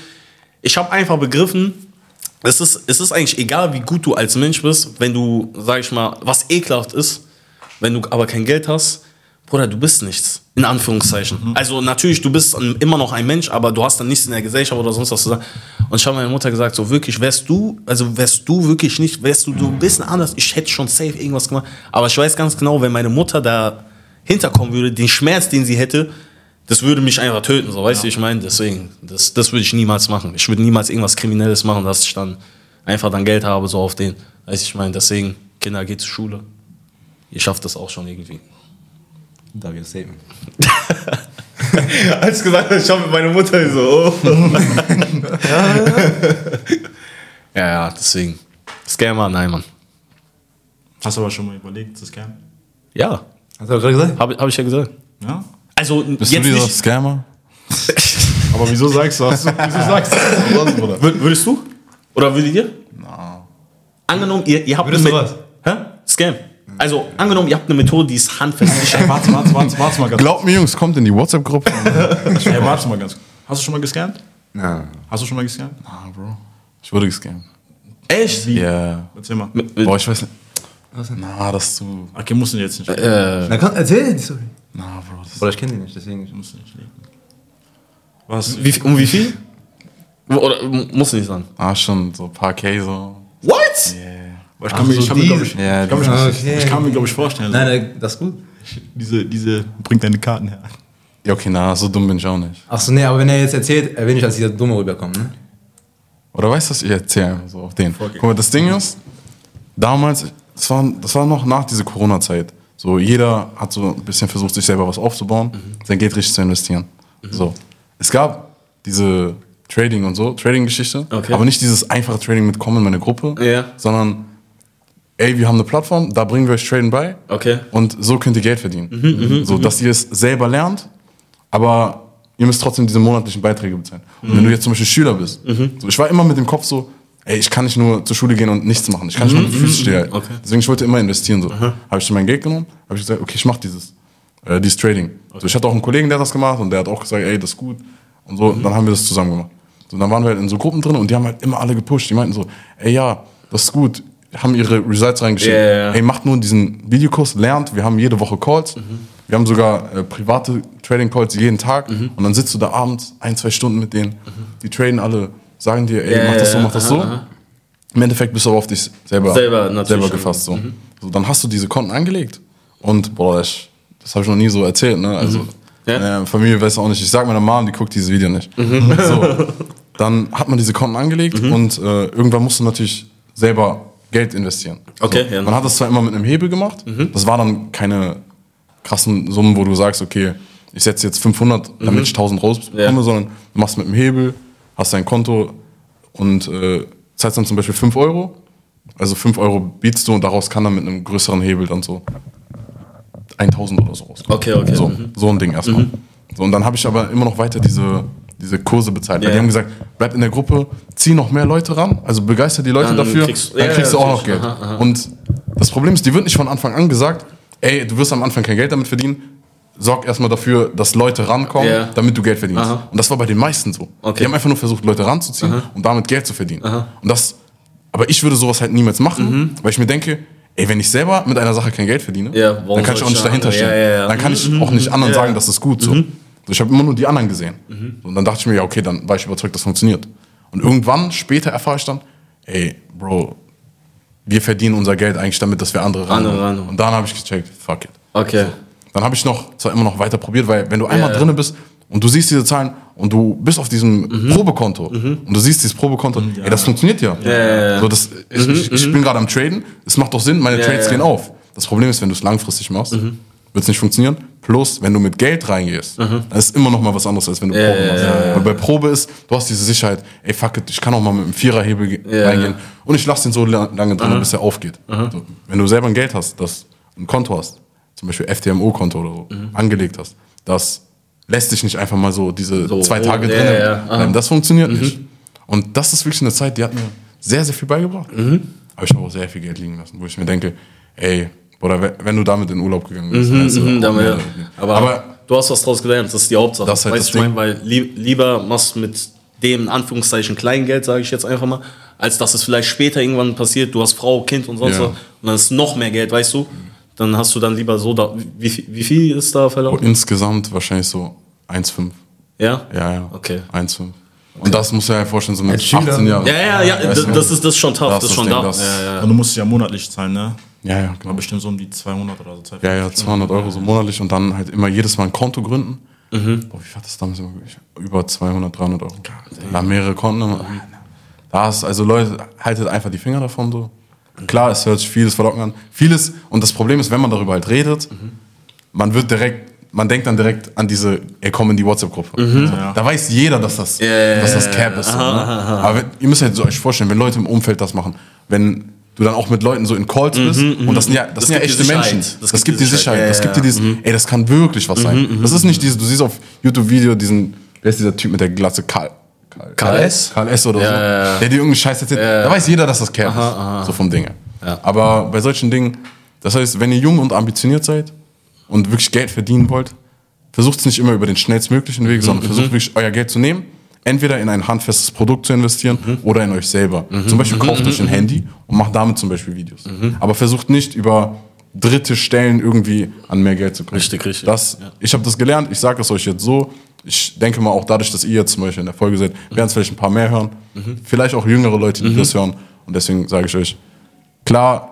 C: ich habe einfach begriffen, es ist, es ist eigentlich egal, wie gut du als Mensch bist, wenn du, sag ich mal, was ekelhaft ist, wenn du aber kein Geld hast, Bruder, du bist nichts. In Anführungszeichen. Also natürlich, du bist immer noch ein Mensch, aber du hast dann nichts in der Gesellschaft oder sonst was zu sagen. Und ich habe meiner Mutter gesagt, so wirklich, wärst du, also wärst du wirklich nicht, wärst du, du ein bisschen anders, ich hätte schon safe irgendwas gemacht. Aber ich weiß ganz genau, wenn meine Mutter da hinterkommen würde, den Schmerz, den sie hätte, das würde mich einfach töten, so weißt du, wie ich meine? Deswegen, das, das würde ich niemals machen. Ich würde niemals irgendwas Kriminelles machen, dass ich dann einfach dann Geld habe, so auf den. Weißt du, ich meine, deswegen, Kinder, geht zur Schule. Ihr schafft das auch schon irgendwie.
D: Darf ich das saven?
C: Als gesagt ich habe mit meiner Mutter so. Oh. ja, ja, deswegen. Scammer, nein, Mann.
A: Hast du aber schon mal überlegt, zu scannen?
C: Ja,
D: Hast du gerade gesagt?
C: habe hab ich ja gesagt.
A: Ja?
C: Also,
B: Bist
C: jetzt
B: du dieser
C: nicht.
B: Scammer?
A: Aber wieso sagst du das? Wieso sagst du das?
C: Wür- Würdest du? Oder würdet ihr? Angenommen, ihr, ihr habt
D: Würdest
C: eine
D: du
C: Me- Hä? Scam. Also, angenommen, ihr habt eine Methode, die ist handfest.
A: Ey, warte, warte, warte, warte mal ganz
B: Glaubt mir, Jungs, kommt in die WhatsApp-Gruppe.
A: Ey, warte mal ganz Hast du schon mal gescannt?
D: Ja.
A: Hast du schon mal gescannt?
B: ah, Bro. Ich wurde gescammt.
C: Echt?
B: Ja.
A: Erzähl mal.
C: Mit- mit-
B: Boah, ich weiß nicht. Na, das ist zu.
A: Okay, musst du jetzt nicht.
C: Äh,
D: Na komm, erzähl die Story.
B: Na, Bro. Das
D: Oder ich kenne die nicht, deswegen.
A: musst du nicht legen. Was?
C: wie, um wie viel? Oder muss nicht sein.
B: ah, schon so ein paar K so.
C: What?
A: Weil Ich kann mir, ich kann ich, ich kann
D: Okay.
A: ich kann mir, glaube ich, vorstellen.
D: Nein, nein, das ist gut.
A: Diese, diese, bring deine Karten her.
B: Ja, okay, na, so dumm bin ich auch nicht.
D: Achso, nee, aber wenn er jetzt erzählt, er will nicht als dieser Dumme rüberkommen, ne?
B: Oder weißt du was? Ich erzähle einfach so auf den. Guck mal, das Ding ist, damals, das war, das war noch nach dieser Corona-Zeit. So, jeder hat so ein bisschen versucht, sich selber was aufzubauen, sein Geld richtig zu investieren. So. Es gab diese Trading und so, Trading-Geschichte,
C: Okay.
B: aber nicht dieses einfache Trading mit Kommen in meine Gruppe,
C: Ja.
B: sondern, ey, wir haben eine Plattform, da bringen wir euch Trading bei.
C: Okay.
B: Und so könnt ihr Geld verdienen. so, dass ihr es selber lernt, aber ihr müsst trotzdem diese monatlichen Beiträge bezahlen. Und wenn du jetzt zum Beispiel Schüler bist, so, ich war immer mit dem Kopf so, ey, ich kann nicht nur zur Schule gehen und nichts machen. Ich kann nicht mal mit den Füßen stehen.
C: Okay.
B: Deswegen, ich wollte immer investieren. So. Habe ich mein Geld genommen, habe ich gesagt, okay, ich mache dieses, äh, dieses Trading. So, ich hatte auch einen Kollegen, der hat das gemacht und der hat auch gesagt, ey, das ist gut. Und so, dann haben wir das zusammen gemacht. So, dann waren wir halt in so Gruppen drin und die haben halt immer alle gepusht. Die meinten so, ey, ja, das ist gut. Haben ihre Results reingeschickt.
C: Ja, ja, ja.
B: Ey, macht nur diesen Videokurs, lernt. Wir haben jede Woche Calls. Wir haben sogar äh, private Trading Calls jeden Tag.
C: Mhm.
B: Und dann sitzt du da abends ein, zwei Stunden mit denen. Die traden alle, sagen dir, ey, mach das so, mach das so. Im Endeffekt bist du aber auf dich selber,
C: Selber,
B: selber.
C: Mhm.
B: gefasst. So. so. Dann hast du diese Konten angelegt. Und, boah, ich, das habe ich noch nie so erzählt. Ne? Also,
C: Mhm. Ja. Mhm.
B: meine Familie weiß auch nicht. Ich sag meiner Mom, die guckt dieses Video nicht. So. Dann hat man diese Konten angelegt und äh, irgendwann musst du natürlich selber Geld investieren.
C: Okay,
B: so.
C: ja.
B: Man hat das zwar immer mit einem Hebel gemacht. Das war dann keine krassen Summen, wo du sagst, okay, ich setze jetzt 500, damit ich 1000 rausbekomme,
C: Ja.
B: sondern du machst mit einem Hebel, hast dein Konto und äh, zahlst dann zum Beispiel 5 Euro. Also 5 Euro bietst du und daraus kann dann mit einem größeren Hebel dann so 1000 oder so rauskommen.
C: Okay, okay.
B: So,
C: Mhm.
B: so ein Ding erstmal. So, und dann habe ich aber immer noch weiter diese, diese Kurse bezahlt. Weil
C: Ja.
B: die haben gesagt, bleib in der Gruppe, zieh noch mehr Leute ran, also begeister die Leute
C: Dann
B: dafür,
C: kriegst-
B: dann
C: ja,
B: kriegst
C: ja,
B: du auch noch. Geld.
C: Aha, aha.
B: Und das Problem ist, die wird nicht von Anfang an gesagt, ey, du wirst am Anfang kein Geld damit verdienen, sorg erstmal dafür, dass Leute rankommen,
C: Ja.
B: damit du Geld verdienst.
C: Aha.
B: Und das war bei den meisten so.
C: Okay.
B: Die haben einfach nur versucht, Leute ranzuziehen und damit Geld zu verdienen. Und das, aber ich würde sowas halt niemals machen,
C: Mhm.
B: weil ich mir denke, ey, wenn ich selber mit einer Sache kein Geld verdiene,
C: Ja,
B: dann kann ich auch
C: ich
B: nicht
C: da
B: dahinter stehen.
C: ja, ja.
B: Dann kann ich auch nicht anderen sagen, das ist gut so. so ich habe immer nur die anderen gesehen. Und dann dachte ich mir, ja, okay, dann war ich überzeugt, das funktioniert. Und irgendwann, später erfahre ich dann, ey, Bro, wir verdienen unser Geld eigentlich damit, dass wir andere ran.
C: Andere.
B: Und dann habe ich gecheckt, fuck it.
C: Okay.
B: Dann habe ich noch, zwar immer noch weiter probiert, weil wenn du einmal
C: Ja.
B: drinne bist und du siehst diese Zahlen und du bist auf diesem Probekonto und du siehst dieses Probekonto, ey, das funktioniert ja.
C: ja, ja.
B: So, das, ich, ich, ich bin gerade am Traden, es macht doch Sinn, meine
C: Ja,
B: Trades
C: ja.
B: gehen auf. Das Problem ist, wenn du es langfristig machst, wird es nicht funktionieren. Plus, wenn du mit Geld reingehst, dann ist es immer noch mal was anderes, als wenn du Probe
C: ja,
B: machst.
C: ja,
B: Weil bei Probe ist, du hast diese Sicherheit, ey, fuck it, ich kann auch mal mit einem Viererhebel ge-
C: Ja,
B: reingehen und ich lasse den so la- lange drin, bis er aufgeht. So, wenn du selber ein Geld hast, das ein Konto hast, zum Beispiel FTMO-Konto oder so, angelegt hast, das lässt sich nicht einfach mal so diese
C: So,
B: zwei Tage
C: ja. Aha.
B: bleiben. Das funktioniert nicht. Und das ist wirklich eine Zeit, die hat mir sehr, sehr viel beigebracht. Aber ich habe auch sehr viel Geld liegen lassen, wo ich mir denke, ey, oder we- wenn du damit in Urlaub gegangen bist, dann hättest du
C: Mhm, damit, aber,
B: aber
C: du hast was draus gelernt, das ist die Hauptsache.
B: Das halt
C: weißt
B: das
C: du, ich meine,
B: Ding.
C: weil lieb, lieber machst du mit dem in Anführungszeichen Kleingeld, sage ich jetzt einfach mal, als dass es vielleicht später irgendwann passiert, du hast Frau, Kind und sonst
B: Ja.
C: was und dann ist noch mehr Geld, weißt du? Dann hast du dann lieber so da. Wie, viel- wie viel ist da
B: Oh,
C: verlaufen?
B: insgesamt wahrscheinlich so 1,5.
C: Ja?
B: Ja, ja.
C: Okay.
B: 1,5. Und das muss ja vorstellen, so mit
D: Als Schüler.
B: 18 Jahren.
C: Ja, ja, ja, das,
B: du?
C: das, ist, das ist schon tough,
B: Das
C: das, ist schon
B: das
C: da.
B: Das-
C: ja, ja.
A: Und du musst ja monatlich zahlen, ne?
B: Ja, ja,
A: War
B: genau.
A: bestimmt so um die 200 oder so.
B: Ja, ja, 200 Euro so monatlich und dann halt immer jedes Mal ein Konto gründen.
C: Mhm.
B: Boah, wie war das damals Über 200, 300 Euro. Da mehrere Konten. immer. Da ist, also Leute, haltet einfach die Finger davon so. Klar, es hört sich vieles verlocken an. Vieles, und das Problem ist, wenn man darüber halt redet,
C: Mhm.
B: man wird direkt, man denkt dann direkt an diese, ey, komm in die WhatsApp-Gruppe.
C: Mhm.
B: Da weiß jeder, dass das,
C: ja,
B: dass das
C: ja,
B: Cap
C: ja.
B: ist. So, ne? Aber wenn, ihr müsst halt so euch vorstellen, wenn Leute im Umfeld das machen, wenn du dann auch mit Leuten so in Calls bist, und das sind ja, das,
C: Mhm, Das
B: sind ja echte. Menschen.
C: Das
B: Das,
C: gibt die
B: Sicherheit.
C: Sicherheit.
B: Das
C: Ja,
B: gibt dir
C: ja.
B: dieses, ey, das kann wirklich was sein. Das ist nicht dieses, du siehst auf YouTube-Video diesen, wer ist dieser Typ mit der Glatze? Karl. Karl,
C: Karl S?
B: Karl S. oder
C: Ja,
B: so.
C: ja, ja.
B: Der dir irgendeinen Scheiß erzählt. Da weiß jeder, dass das Cap ist. So vom Ding. her. Aber bei solchen Dingen, das heißt, wenn ihr jung und ambitioniert seid und wirklich Geld verdienen wollt, versucht es nicht immer über den schnellstmöglichen Weg, sondern versucht wirklich euer Geld zu nehmen, entweder in ein handfestes Produkt zu investieren oder in euch selber. Zum Beispiel kauft euch ein Handy und macht damit zum Beispiel Videos. Aber versucht nicht über dritte Stellen irgendwie an mehr Geld zu kommen.
C: Richtig, richtig.
B: Das, Ich habe das gelernt, ich sage es euch jetzt so. Ich denke mal auch dadurch, dass ihr jetzt zum Beispiel in der Folge seid, werden es vielleicht ein paar mehr hören. Vielleicht auch jüngere Leute, die das hören. Und deswegen sage ich euch, klar,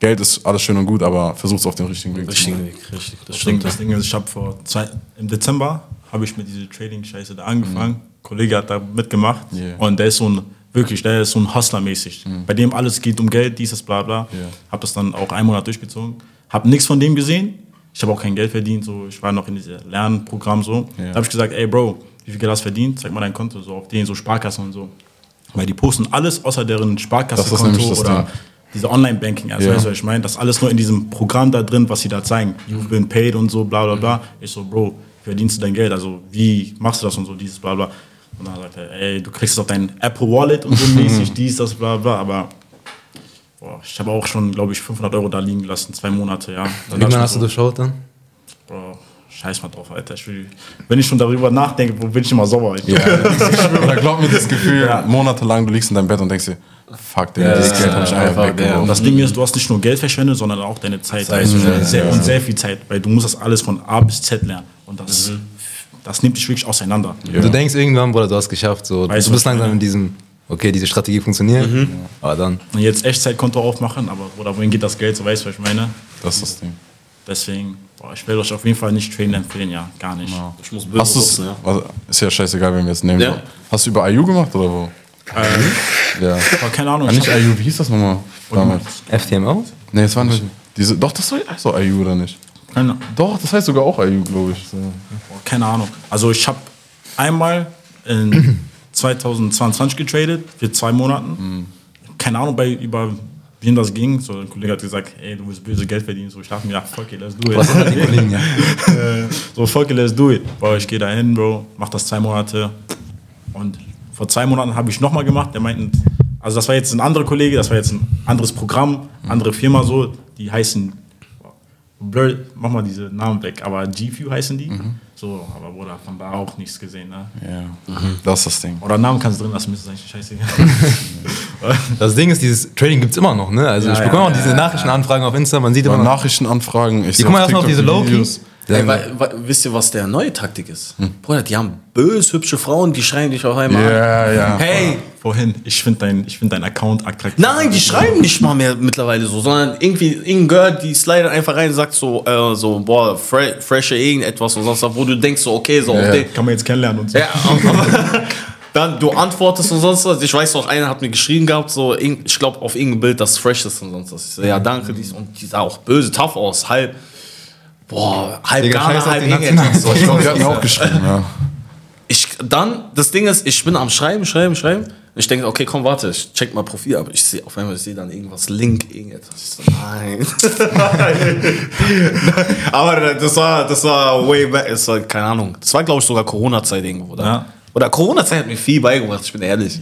B: Geld ist alles schön und gut, aber versucht es auf den richtigen Weg zu
C: Richtigen
B: machen.
C: Weg, richtig. Das
A: Das Ding,
C: stimmt.
A: das Ding ist, ich habe vor zwei, im Dezember habe ich mit dieser Trading-Scheiße da angefangen. Kollege hat da mitgemacht
B: Yeah.
A: und der ist so ein, wirklich, der ist so ein Hustler-mäßig. Bei dem alles geht um Geld, dieses, bla bla.
B: Yeah.
A: Hab das dann auch einen Monat durchgezogen. Hab nichts von dem gesehen. Ich habe auch kein Geld verdient, so. ich war noch in diesem Lernprogramm so.
B: Yeah.
A: Da habe ich gesagt, ey Bro, wie viel Geld hast du verdient? Zeig mal dein Konto, so auf den, so Sparkassen und so. Weil die posten alles außer deren Sparkassenkonto oder diese Online-Banking, also
B: Ja.
A: weißt du, was ich meine? Das alles nur in diesem Programm da drin, was sie da zeigen. You've been paid und so, bla bla bla. Ich so, Bro, wie verdienst du dein Geld? Also, wie machst du das und so, dieses bla bla. Und dann sagt er, ey, du kriegst es auf dein Apple Wallet und so mäßig, dies, das, bla bla. Aber boah, ich habe auch schon, glaube ich, 500 Euro da liegen gelassen, zwei Monate, ja. Dann
D: Irgendwann
A: mir
D: hast du
A: so,
D: durchschaut dann?
A: Bro, scheiß mal drauf, Alter. Ich will, wenn ich schon darüber nachdenke, wo bin ich immer sauer. Ich,
B: Oder glaub mir das Gefühl, monatelang du liegst in deinem Bett und denkst dir, fuck, Digga, dieses Geld habe ich einfach weggeworfen.
A: das Ding ist, du hast nicht nur Geld verschwendet, sondern auch deine Zeit. weißt du, sehr, Und sehr viel Zeit, weil du musst das alles von A bis Z lernen. Und das, das nimmt dich wirklich auseinander.
D: Du denkst irgendwann, Bruder, du hast geschafft. So.
A: Weißt
D: du
A: du,
D: bist langsam in diesem, okay, diese Strategie funktioniert. Aber dann.
A: Und jetzt Echtzeitkonto aufmachen, aber oder wohin geht das Geld, so weißt du, was ich meine?
B: Das ist das Ding.
A: Deswegen, boah, ich will euch auf jeden Fall nicht traden empfehlen, ja, gar nicht.
C: Ich muss böse
B: Hast du es,
C: putzen, ja.
B: also, ist ja scheißegal, wenn wir jetzt nehmen.
C: Ja.
B: Hast du über IU gemacht oder wo? Ja.
A: Aber keine Ahnung.
B: Ah,
A: ich
B: nicht IU, wie hieß das nochmal damals?
D: FTMO?
B: Nee, es war nicht. Diese, doch, das heißt doch IU oder nicht?
A: keine,
B: Doch, das heißt sogar auch IU, glaube ich. So.
A: boah, keine Ahnung. Also ich habe einmal in 2022 getradet, für zwei Monaten. Keine Ahnung, bei, über wem das ging. So, ein Kollege hat gesagt, ey, du willst böse Geld verdienen. So, ich dachte mir, ja, fuck it, let's do it.
D: Was sind die Kollegen, ja?
A: Äh, so, fuck it, let's do it. Bro, ich gehe da hin, Bro, mach das zwei Monate. Und vor zwei Monaten habe ich nochmal gemacht. Der meinten, also das war jetzt ein anderer Kollege, das war jetzt ein anderes Programm, andere Firma so, die heißen, Blur, mach mal diese Namen weg, aber GFU heißen die. So, aber Bruder, von da auch nichts gesehen, ne?
B: Ja. Das ist das Ding.
A: Oder Namen kannst du drin lassen, mir ist eigentlich scheißegal.
D: Das Ding ist, dieses Trading gibt es immer noch, ne? Also
A: Ja,
D: ich
A: ja,
D: bekomme auch
A: ja,
D: diese Nachrichtenanfragen auf Insta, man sieht immer noch.
B: Nachrichtenanfragen. Ich
D: Die
B: auf
D: erstmal auf diese
B: TikTok
D: Low-Key.
B: Videos.
C: Ey, weil, weil, wisst ihr, was der neue Taktik ist? Bruder, die haben bös hübsche Frauen, die schreien dich auf einmal an.
B: Ja, ja.
C: Hey,
A: Vorhin, ich finde dein, ich find dein Account attraktiv.
C: Nein, die schreiben nicht mal mehr mittlerweile so, sondern irgendwie irgendein Girl, die slidet einfach rein und sagt so, äh, so boah, fre fresher irgendetwas und sonst was, wo du denkst so, okay, so auf den.
A: Kann man jetzt kennenlernen und so.
C: Ja, aber dann du antwortest und sonst was. Ich weiß noch, einer hat mir geschrieben gehabt, so, ich glaube auf irgendein Bild, das fresh ist und sonst was. Ich so, ja, danke, dies und die sah auch böse, tough aus, halb, boah, halb
D: Digga,
C: Ghana, halb. So, ich glaub,
B: Die hat mir auch geschrieben, ja.
C: ich, dann, das Ding ist, ich bin am Schreiben, Schreiben, Schreiben. Ich denke, okay, komm, warte, ich check mal Profil, aber ich sehe auf einmal, ich sehe dann irgendwas, Link, irgendetwas. Ich so, nein. aber das war, das war way back, das war, keine Ahnung. Das war, glaube ich, sogar Corona-Zeit irgendwo, oder?
A: Ja.
C: Oder Corona-Zeit hat mir viel beigebracht, ich bin ehrlich.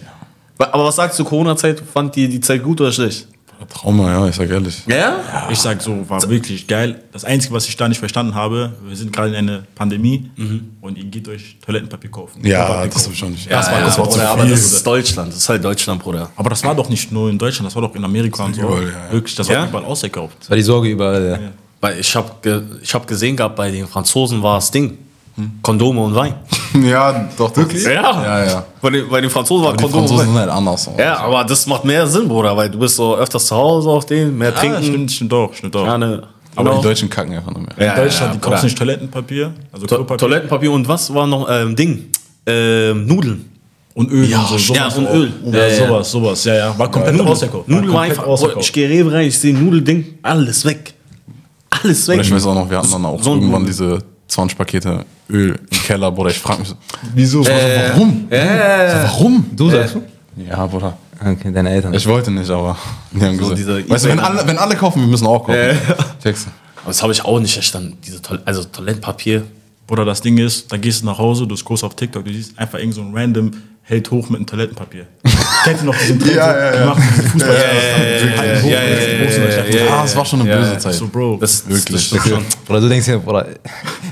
C: Aber was sagst du, Corona-Zeit, fand die die Zeit gut oder schlecht?
B: Trauma, ja, ich sag ehrlich.
C: Ja?
A: Ich sag so, war wirklich geil. Das Einzige, was ich da nicht verstanden habe, wir sind gerade in einer Pandemie und ihr geht euch Toilettenpapier kaufen.
B: Ja,
A: Klopapier
B: das hab
A: kaufen.
B: ich schon nicht.
A: Das war, das war zu
C: Bruder, aber
A: viel.
C: das ist Deutschland. Das ist halt Deutschland, Bruder.
A: Aber das war doch nicht nur in Deutschland, das war doch in Amerika und so.
B: überall, ja, ja.
A: Wirklich, das
C: Ja?
A: war überall ausverkauft.
D: Das war die Sorge überall. Ja.
C: Weil ich habe ge ich hab gesehen gehabt, bei den Franzosen war es Ding. Kondome und Wein.
B: Ja, doch, wirklich?
C: Ja.
B: Ja, ja.
C: Bei den, bei den Franzosen war
B: Die
C: Kondome und
B: Franzosen
C: Wein.
B: sind halt anders. so.
C: Ja, aber das macht mehr Sinn, Bruder, weil du bist so öfters zu Hause auf denen, mehr
A: Ja,
C: trinken.
A: stimmt, stimmt auch, stimmt auch.
C: Gerne.
B: Aber
C: Genau.
B: die Deutschen kacken einfach noch mehr.
C: Ja,
A: in Deutschland, die
C: Bruder.
A: kaufst nicht Toilettenpapier, also
C: To
A: Klopapier
C: Toilettenpapier und was war noch? Ähm, Ding. Ähm, Nudeln.
A: und Öl
C: Ja,
A: und so. sowas
C: ja, und
A: auch.
C: Öl.
A: Ja,
C: Ja, ja.
A: sowas, sowas, ja, ja. War komplett ausverkauft. War
C: Nudeln war einfach.
A: Ausverkauft.
C: ich gehe Rewe rein, ich sehe Nudelding, alles weg. Alles weg.
B: Oder ich weiß auch noch, wir hatten dann auch
C: So
B: irgendwann diese 20 Pakete Öl im Keller, Bruder. Ich frag mich so, wieso?
C: Äh,
B: warum? So, warum?
D: Du sagst du?
B: Ja, Bruder.
D: Okay, deine Eltern.
B: Ich wollte nicht, aber die haben gesagt.
C: diese
B: weißt du, wenn alle, wenn alle kaufen, wir müssen auch kaufen. Checkst du?
C: Aber das habe ich auch nicht verstanden. Diese Toil also Toilettenpapier.
A: Bruder, das Ding ist, da gehst du nach Hause, du scrollst auf TikTok, du siehst einfach irgend so ein random hält hoch mit einem Toilettenpapier. Kennt ihr noch diesen Trend?
B: Ja, ja, ja.
A: Die machen diesen Fußball.
C: ja, ja, ja,
B: Ah, es war schon eine böse. Zeit.
A: So, Bro.
C: Das,
B: Wirklich.
C: Das stimmt schon.
D: Oder du denkst ja, Bruder,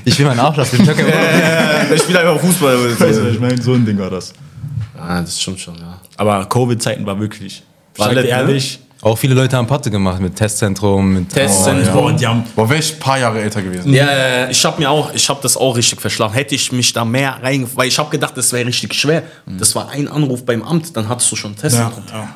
D: ich will meinen Arsch lassen. Ich
C: spiele einfach Fußball.
A: Weißt du, was ich meine, so ein Ding war das.
C: Ah, das stimmt schon, ja.
A: Aber Covid-Zeiten war wirklich, ich
C: War
A: dir
C: ne?
A: ehrlich,
D: Auch viele Leute haben Patte gemacht mit Testzentrum, mit
C: Testzentrum.
A: Boah, und die haben
B: Boah, wäre ich ein paar Jahre älter gewesen.
C: Ja, ja, ja, ich habe mir auch, ich habe das auch richtig verschlafen. Hätte ich mich da mehr rein, weil ich habe gedacht, das wäre richtig schwer. Das war ein Anruf beim Amt, dann hattest du schon
A: ja,
C: Testzentrum.
A: ja.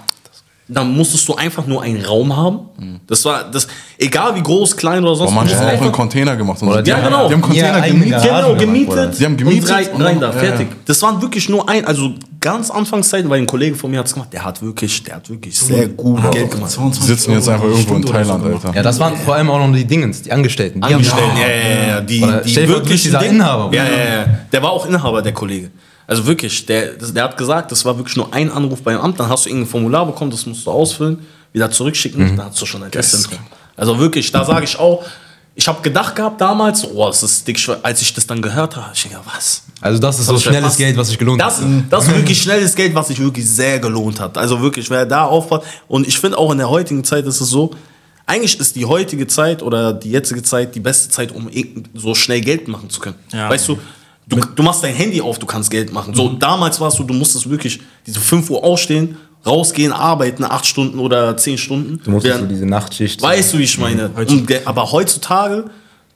C: Dann musstest du einfach nur einen Raum haben. Das war das, egal wie groß, klein oder sonst.
B: Boah, manche haben auch einen Container gemacht. Und
D: Oder
B: so.
D: die
C: Ja,
B: Die
C: genau.
B: haben Container
D: eigene
B: gemietet.
C: Genau, gemietet.
B: Sie haben gemietet
C: Und rein,
B: und
C: rein da,
B: ja,
C: fertig.
B: ja.
C: Das waren wirklich nur ein, also ganz Anfangszeiten, weil ein Kollege von mir hat es gemacht, der hat wirklich, der hat wirklich sehr gut Geld gemacht.
B: Die sitzen jetzt einfach irgendwo in Thailand, Alter.
D: Ja, das waren vor allem auch noch die Dingens, die Angestellten. Die
C: Angestellten, ja, ja, ja, die,
D: Oder
C: die wirklich
D: dieser
C: Ding-
D: Inhaber.
C: Ja, ja, ja. Der war auch Inhaber, der Kollege. Also wirklich, der, der hat gesagt, das war wirklich nur ein Anruf beim Amt, dann hast du irgendein Formular bekommen, das musst du ausfüllen, wieder zurückschicken, dann hast du schon ein Testzentrum. Also wirklich, da sage ich auch, ich habe gedacht gehabt damals, oh, das ist dick schwer. Als ich das dann gehört habe, ich denke, was?
D: Also das ist so
C: Das ist
D: schnelles. Geld, was sich gelohnt
C: Das,
D: hat.
C: das ist wirklich schnelles Geld, was sich wirklich sehr gelohnt hat. Also wirklich, wer da aufpasst. Und ich finde auch in der heutigen Zeit ist es so, eigentlich ist die heutige Zeit oder die jetzige Zeit die beste Zeit, um irgend- so schnell Geld machen zu können.
A: Ja.
C: Weißt du, du, du machst dein Handy auf, du kannst Geld machen. So, damals warst du, du musstest wirklich diese 5 Uhr aufstehen, rausgehen, arbeiten, 8 Stunden oder 10 Stunden.
D: Du musst so diese Nachtschicht.
C: Weißt du, wie ich meine? Ge- aber heutzutage,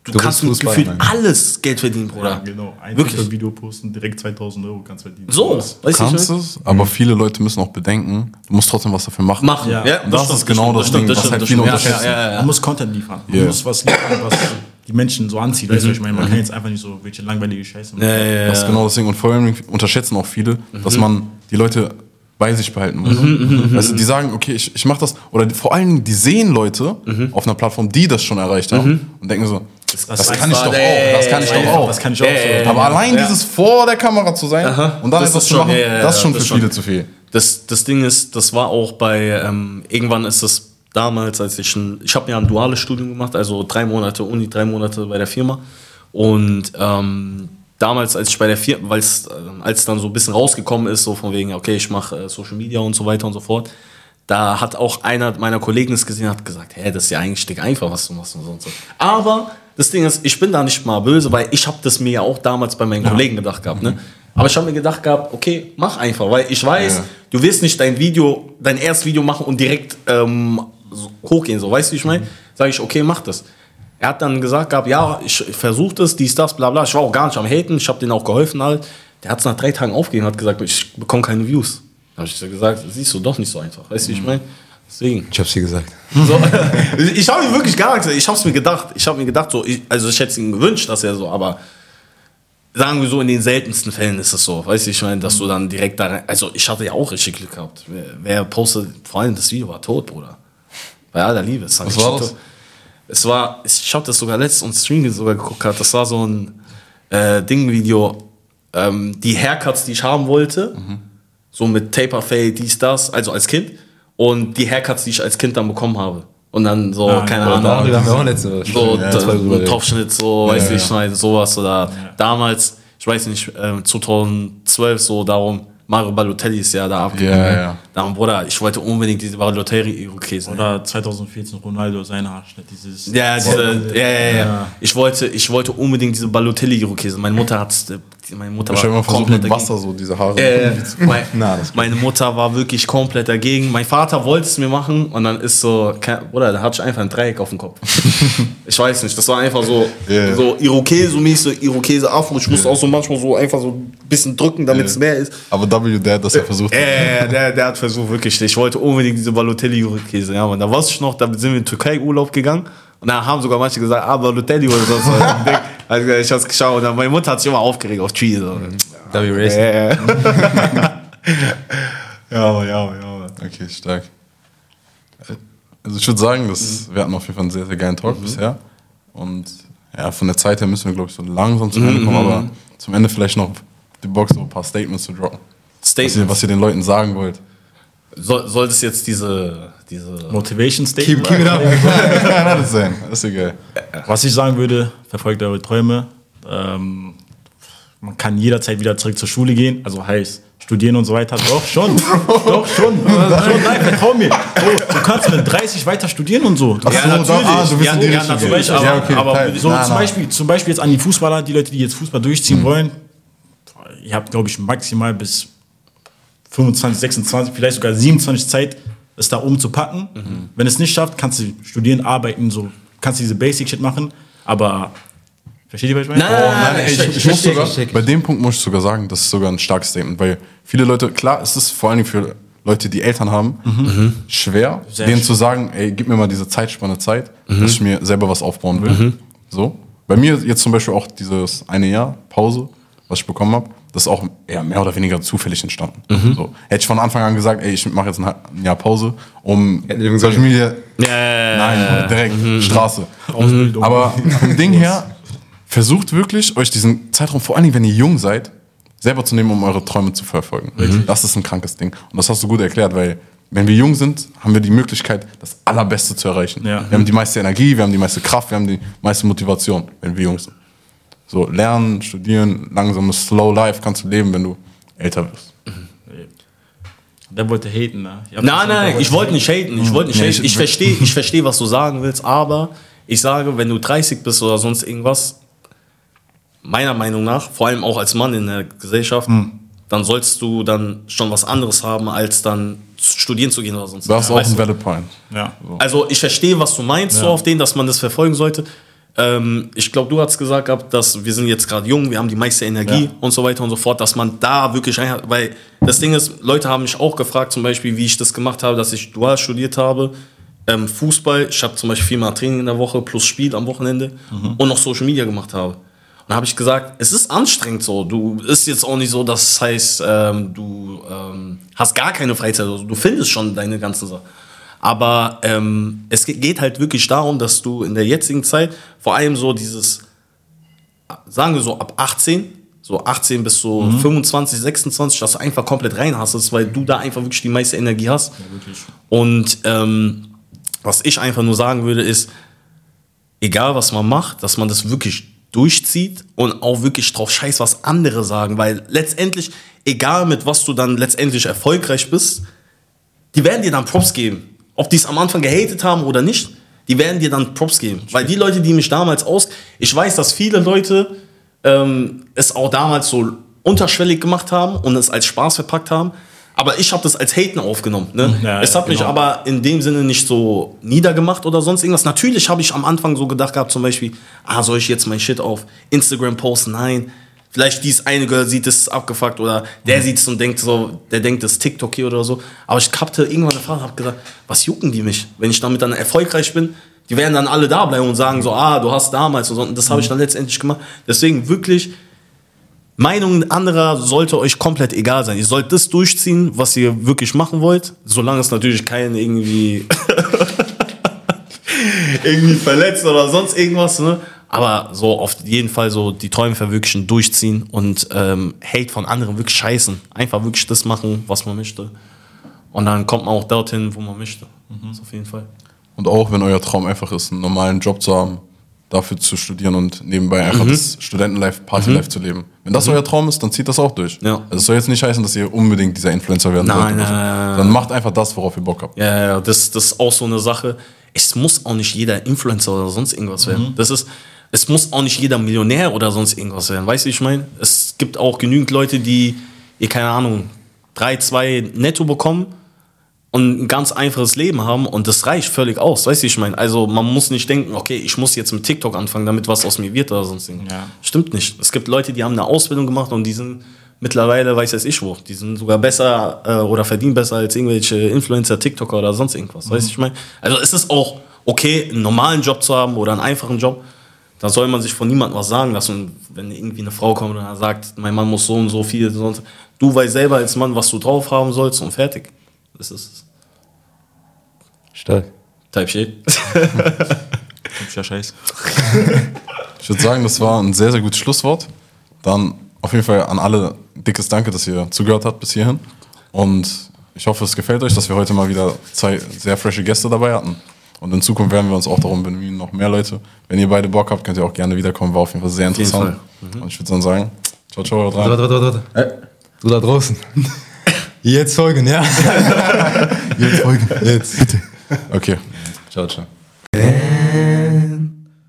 C: du,
D: Du
C: kannst mit gefühlt alles Geld verdienen, Bruder.
A: Ja, genau. Ein
C: Wirklich.
A: Video posten, direkt 2000 Euro kannst verdienen.
C: So, weißt du,
B: kannst
C: ich
B: es, aber viele Leute müssen auch bedenken, du musst trotzdem was dafür machen.
C: Machen.
A: Ja.
C: Ja,
B: Das ist genau das Ding, was halt viele unterschätzen.
C: Ja, ja, ja.
A: Man muss Content liefern. Man
B: Yeah.
A: muss was liefern, was die Menschen so anzieht. Weißt du, ich meine, man kann jetzt einfach nicht so welche langweilige Scheiße machen.
C: Ja, ja, ja.
B: Das ist genau das Ding. Und vor allem unterschätzen auch viele, dass man die Leute bei sich behalten muss. Weißt du, die sagen, okay, ich, ich mach das. Oder vor allen Dingen, die sehen Leute auf einer Plattform, die das schon erreicht haben und denken so, das, kann ich doch auch, das kann ich doch auch.
A: Das kann ich auch
C: Ja,
A: so.
B: Aber allein dieses vor der Kamera zu sein und dann
C: Das
B: etwas
C: ist
B: zu machen,
C: ja, ja,
B: das ist schon
C: das
B: für
C: schon.
B: viele zu viel.
C: Das, das Ding ist, das war auch bei, ähm, irgendwann ist es damals, als ich ein, ich habe ja ein duales Studium gemacht, also drei Monate Uni, drei Monate bei der Firma. Und ähm, damals, als ich bei der Firma, weil es, ähm, als dann so ein bisschen rausgekommen ist, so von wegen, okay, ich mache äh, Social Media und so weiter und so fort, da hat auch einer meiner Kollegen es gesehen, hat gesagt, hä, das ist ja eigentlich dick einfach, was du machst und so und so. Aber das Ding ist, ich bin da nicht mal böse, weil ich habe das mir ja auch damals bei meinen Kollegen gedacht gehabt, ne? Aber ich habe mir gedacht gehabt, okay, mach einfach, weil ich weiß,
B: Ja.
C: du wirst nicht dein Video, dein erstes Video machen und direkt ähm, so hochgehen, so, weißt du, wie ich meine? Sage ich, okay, mach das. Er hat dann gesagt gehabt, ja, ich, ich versuche das, dies, das, bla bla. Ich war auch gar nicht am Haten, ich habe denen auch geholfen halt. Der hat es nach drei Tagen aufgegeben und hat gesagt, ich bekomme keine Views. Da habe ich gesagt, siehst du doch nicht so einfach, weißt du, wie ich meine? Deswegen.
D: Ich hab's dir gesagt.
C: So, ich habe mir wirklich gar nichts, ich habe es mir gedacht. Ich habe mir gedacht, so, ich, also ich hätte es ihm gewünscht, dass er so, aber sagen wir so, in den seltensten Fällen ist es so. Weißt du, ich meine, dass du dann direkt da rein, also ich hatte ja auch richtig Glück gehabt. Wer, wer postet, vor allem das Video war tot, Bruder. Bei aller Liebe.
B: Was war das?
C: tot. Es war, ich habe das sogar letztens und Stream sogar geguckt, gehabt. das war so ein äh, Ding-Video, ähm, die Haircuts, die ich haben wollte, so mit Taper Fade, dies, das, also als Kind und die Haircuts, die ich als Kind dann bekommen habe. Und dann so,
A: Ah,
C: keine
A: ja,
C: Ahnung.
D: Darüber haben wir auch letzte Woche
C: So,
D: ja, geredet.
C: Topfschnitt, so, weiß
B: ja.
C: ich, schneide sowas oder damals, ich weiß nicht, ähm, 2012 so darum, Mario Balotelli ist ja da abgegangen.
B: Ja, ja.
C: Da, Bruder, ich wollte unbedingt diese Balotelli-Irokese.
A: Oder 2014 Ronaldo, sein Haarschnitt, dieses.
C: Ja, diese, ja, ja, ja, Ich wollte, ich wollte unbedingt diese Balotelli-Irokese. Meine Mutter hat, meine Mutter
B: Ich
C: war
B: immer versucht
C: komplett
B: mit
C: dagegen.
B: Wasser so diese Haare.
C: Äh, mein,
D: Na,
C: meine Mutter war wirklich komplett dagegen. Mein Vater wollte es mir machen und dann ist so, Bruder, da hatte ich einfach ein Dreieck auf dem Kopf. ich weiß nicht, das war einfach so,
B: Yeah.
C: so Irokese-mäßig, Irokese Afro. Ich musste auch so manchmal so einfach so ein bisschen drücken, damit es mehr ist.
B: Aber W Dad, das er versucht hat.
C: Äh, der, der hat versucht, wirklich. Ich wollte unbedingt diese Balotelli-Käse. Ja, man. Da weiß ich noch, da sind wir in Türkei-Urlaub gegangen. Und da haben sogar manche gesagt, ah, Balotelli oder so. also, ich hab's geschaut. Und dann, meine Mutter hat sich immer aufgeregt auf Cheese.
D: W Racing.
C: Ja, ja, ja, ja.
B: Okay, stark. Also ich würde sagen, dass wir hatten auf jeden Fall einen sehr, sehr geilen Talk bisher. Und ja, von der Zeit her müssen wir, glaube ich, so langsam zum Ende kommen, aber zum Ende vielleicht noch die Box so ein paar Statements zu droppen. Was ihr, was ihr den Leuten sagen wollt.
C: Soll, soll das jetzt diese, diese
A: Motivation Statement.
D: Keep it up.
B: Kann alles sein, ist egal.
A: Was ich sagen würde, verfolgt eure Träume. Ähm, man kann jederzeit wieder zurück zur Schule gehen. Also heißt, studieren und so weiter. Doch, schon. Doch, schon. schon. Nein, vertrau mir. So, du kannst mit 30 weiter studieren und so.
B: Ach so, doch, ah, du bist
C: Ja,
B: in die
C: ja,
B: Richtung
C: natürlich, aber-
B: ja, okay,
A: aber so
B: Na,
A: zum,
B: na.
A: Beispiel, zum Beispiel jetzt an die Fußballer, die Leute, die jetzt Fußball durchziehen wollen. Ihr habt, glaube ich, maximal bis 25, 26, vielleicht sogar 27 Zeit, es da oben zu packen. Wenn es nicht schafft, kannst du studieren, arbeiten, so kannst du diese Basic-Shit machen. Aber versteht ihr, was ich meine?
C: Nein, nein, nein,
B: Nein,
C: ich-
B: ich,
C: ich-
B: muss sogar, bei dem Punkt muss ich sogar sagen, das ist sogar ein starkes Statement, weil viele Leute, klar, es ist vor allen Dingen für Leute, die Eltern haben, schwer,
A: Sehr
B: denen
A: schwer.
B: zu sagen, ey, gib mir mal diese Zeitspanne Zeit, dass ich mir selber was aufbauen will. So. Bei mir jetzt zum Beispiel auch dieses eine Jahr Pause, was ich bekommen habe, das ist auch eher mehr oder weniger zufällig entstanden. So. Hätte ich von Anfang an gesagt, ey, ich mache jetzt ein Jahr Pause, um Social Media
C: Ja, ja, ja,
B: Nein, direkt Straße.
A: Ausbildung.
B: Aber vom Ding her, versucht wirklich, euch diesen Zeitraum, vor allem wenn ihr jung seid, selber zu nehmen, um eure Träume zu verfolgen. Das ist ein krankes Ding. Und das hast du gut erklärt, weil wenn wir jung sind, haben wir die Möglichkeit, das Allerbeste zu erreichen.
A: Ja.
B: Wir haben die meiste Energie, wir haben die meiste Kraft, wir haben die meiste Motivation, wenn wir jung sind. So, lernen, studieren, langsames Slow Life kannst du leben, wenn du älter wirst.
A: Der wollte haten, ne?
C: Nein,
A: das-
C: nein, ich wollte nicht haten. Ich wollte nicht
B: Nee,
C: haten.
B: ich-
C: Ich verstehe, ich verstehe, was du sagen willst, aber ich sage, wenn du 30 bist oder sonst irgendwas, meiner Meinung nach, vor allem auch als Mann in der Gesellschaft, dann sollst du dann schon was anderes haben, als dann studieren zu gehen oder sonst
B: Das ist auch
C: Weißt
B: ein valid point.
A: Ja.
C: Also ich verstehe, was du meinst, so auf den, dass man das verfolgen sollte. Ähm, ich glaube, du hast gesagt gehabt, dass wir sind jetzt gerade jung, wir haben die meiste Energie
A: Ja.
C: und so weiter und so fort, dass man da wirklich ein, weil das Ding ist, Leute haben mich auch gefragt, zum Beispiel, wie ich das gemacht habe, dass ich dual studiert habe. Ähm, Fußball, ich habe zum Beispiel viermal Training in der Woche plus Spiel am Wochenende und noch Social Media gemacht habe. Und habe ich gesagt, es ist anstrengend so. Du ist jetzt auch nicht so, das heißt, ähm, du ähm, hast gar keine Freizeit. Also du findest schon deine ganzen Sachen. Aber ähm, es ge- geht halt wirklich darum, dass du in der jetzigen Zeit vor allem so dieses, sagen wir so ab 18, so 18 bis so 25, 26, dass du einfach komplett rein hast, weil du da einfach wirklich die meiste Energie hast. Und ähm, was ich einfach nur sagen würde, ist, egal was man macht, dass man das wirklich durchzieht und auch wirklich drauf scheißt, was andere sagen, weil letztendlich, egal mit was du dann letztendlich erfolgreich bist, die werden dir dann Props geben. Ob die es am Anfang gehatet haben oder nicht, die werden dir dann Props geben. Weil die Leute, die mich damals aus... Ich weiß, dass viele Leute ähm, es auch damals so unterschwellig gemacht haben und es als Spaß verpackt haben. Aber ich habe das als Haten aufgenommen. Ne?
A: Ja,
C: es hat mich
A: genau.
C: aber in dem Sinne nicht so niedergemacht oder sonst irgendwas. Natürlich habe ich am Anfang so gedacht gehabt, zum Beispiel, ah, soll ich jetzt mein Shit auf Instagram posten? Nein. Vielleicht dies eine Girl sieht es abgefuckt oder der sieht es und denkt so, der denkt, das ist TikTok hier oder so. Aber ich hatte irgendwann eine Frage und habe gesagt, was jucken die mich, wenn ich damit dann erfolgreich bin? Die werden dann alle da bleiben und sagen so, ah, du hast damals und so. Und das habe ich dann letztendlich gemacht. Deswegen wirklich, Meinung anderer sollte euch komplett egal sein. Ihr sollt das durchziehen, was ihr wirklich machen wollt, solange es natürlich keinen irgendwie irgendwie verletzt oder sonst irgendwas. Ne? Aber so auf jeden Fall so die Träume verwirklichen, durchziehen und ähm, Hate von anderen wirklich scheißen. Einfach wirklich das machen, was man möchte. Und dann kommt man auch dorthin, wo man möchte. Das auf jeden Fall.
B: Und auch wenn euer Traum einfach ist, einen normalen Job zu haben, dafür zu studieren und nebenbei einfach
C: Mhm.
B: das Studentenlife, Partylife zu leben. Wenn das euer Traum ist, dann zieht das auch durch.
C: Ja.
B: Also es soll jetzt nicht heißen, dass ihr unbedingt dieser Influencer werden
C: Nein,
B: oder
C: nein,
B: so.
C: nein, nein,
B: Dann macht einfach das, worauf ihr Bock habt.
C: Ja, ja, ja, das, das ist auch so eine Sache. Es muss auch nicht jeder Influencer oder sonst irgendwas werden. Das ist, es muss auch nicht jeder Millionär oder sonst irgendwas werden. Weißt du, wie ich meine? Es gibt auch genügend Leute, die, ihr keine Ahnung, drei, zwei netto bekommen und ein ganz einfaches Leben haben und das reicht völlig aus. Weißt du, wie ich meine? Also man muss nicht denken, okay, ich muss jetzt mit TikTok anfangen, damit was aus mir wird oder sonst irgendwas.
A: Ja.
C: Stimmt nicht. Es gibt Leute, die haben eine Ausbildung gemacht und die sind mittlerweile, weiß jetzt ich wo, die sind sogar besser äh, oder verdienen besser als irgendwelche Influencer, TikToker oder sonst irgendwas. Weißt du, ich meine? Also es ist auch okay, einen normalen Job zu haben oder einen einfachen Job. Da soll man sich von niemandem was sagen lassen. Wenn irgendwie eine Frau kommt und dann sagt, mein Mann muss so und so viel, sonst. Du weißt selber als Mann, was du drauf haben sollst und fertig. Das ist es.
D: Stark.
C: Type shit.
A: Hübscher Scheiß.
B: Ich würde sagen, das war ein sehr, sehr gutes Schlusswort. Dann auf jeden Fall an alle dickes Danke, dass ihr zugehört habt bis hierhin. Und ich hoffe, es gefällt euch, dass wir heute mal wieder zwei sehr frische Gäste dabei hatten. Und in Zukunft werden wir uns auch darum bemühen, noch mehr Leute. Wenn ihr beide Bock habt, könnt ihr auch gerne wiederkommen. War auf jeden Fall sehr interessant. Und ich würde dann sagen, ciao, ciao, haut rein.
D: Warte, warte, warte, warte. Du da draußen. Jetzt folgen, ja?
B: Jetzt folgen.
D: Jetzt.
B: Okay.
D: Ciao, ciao.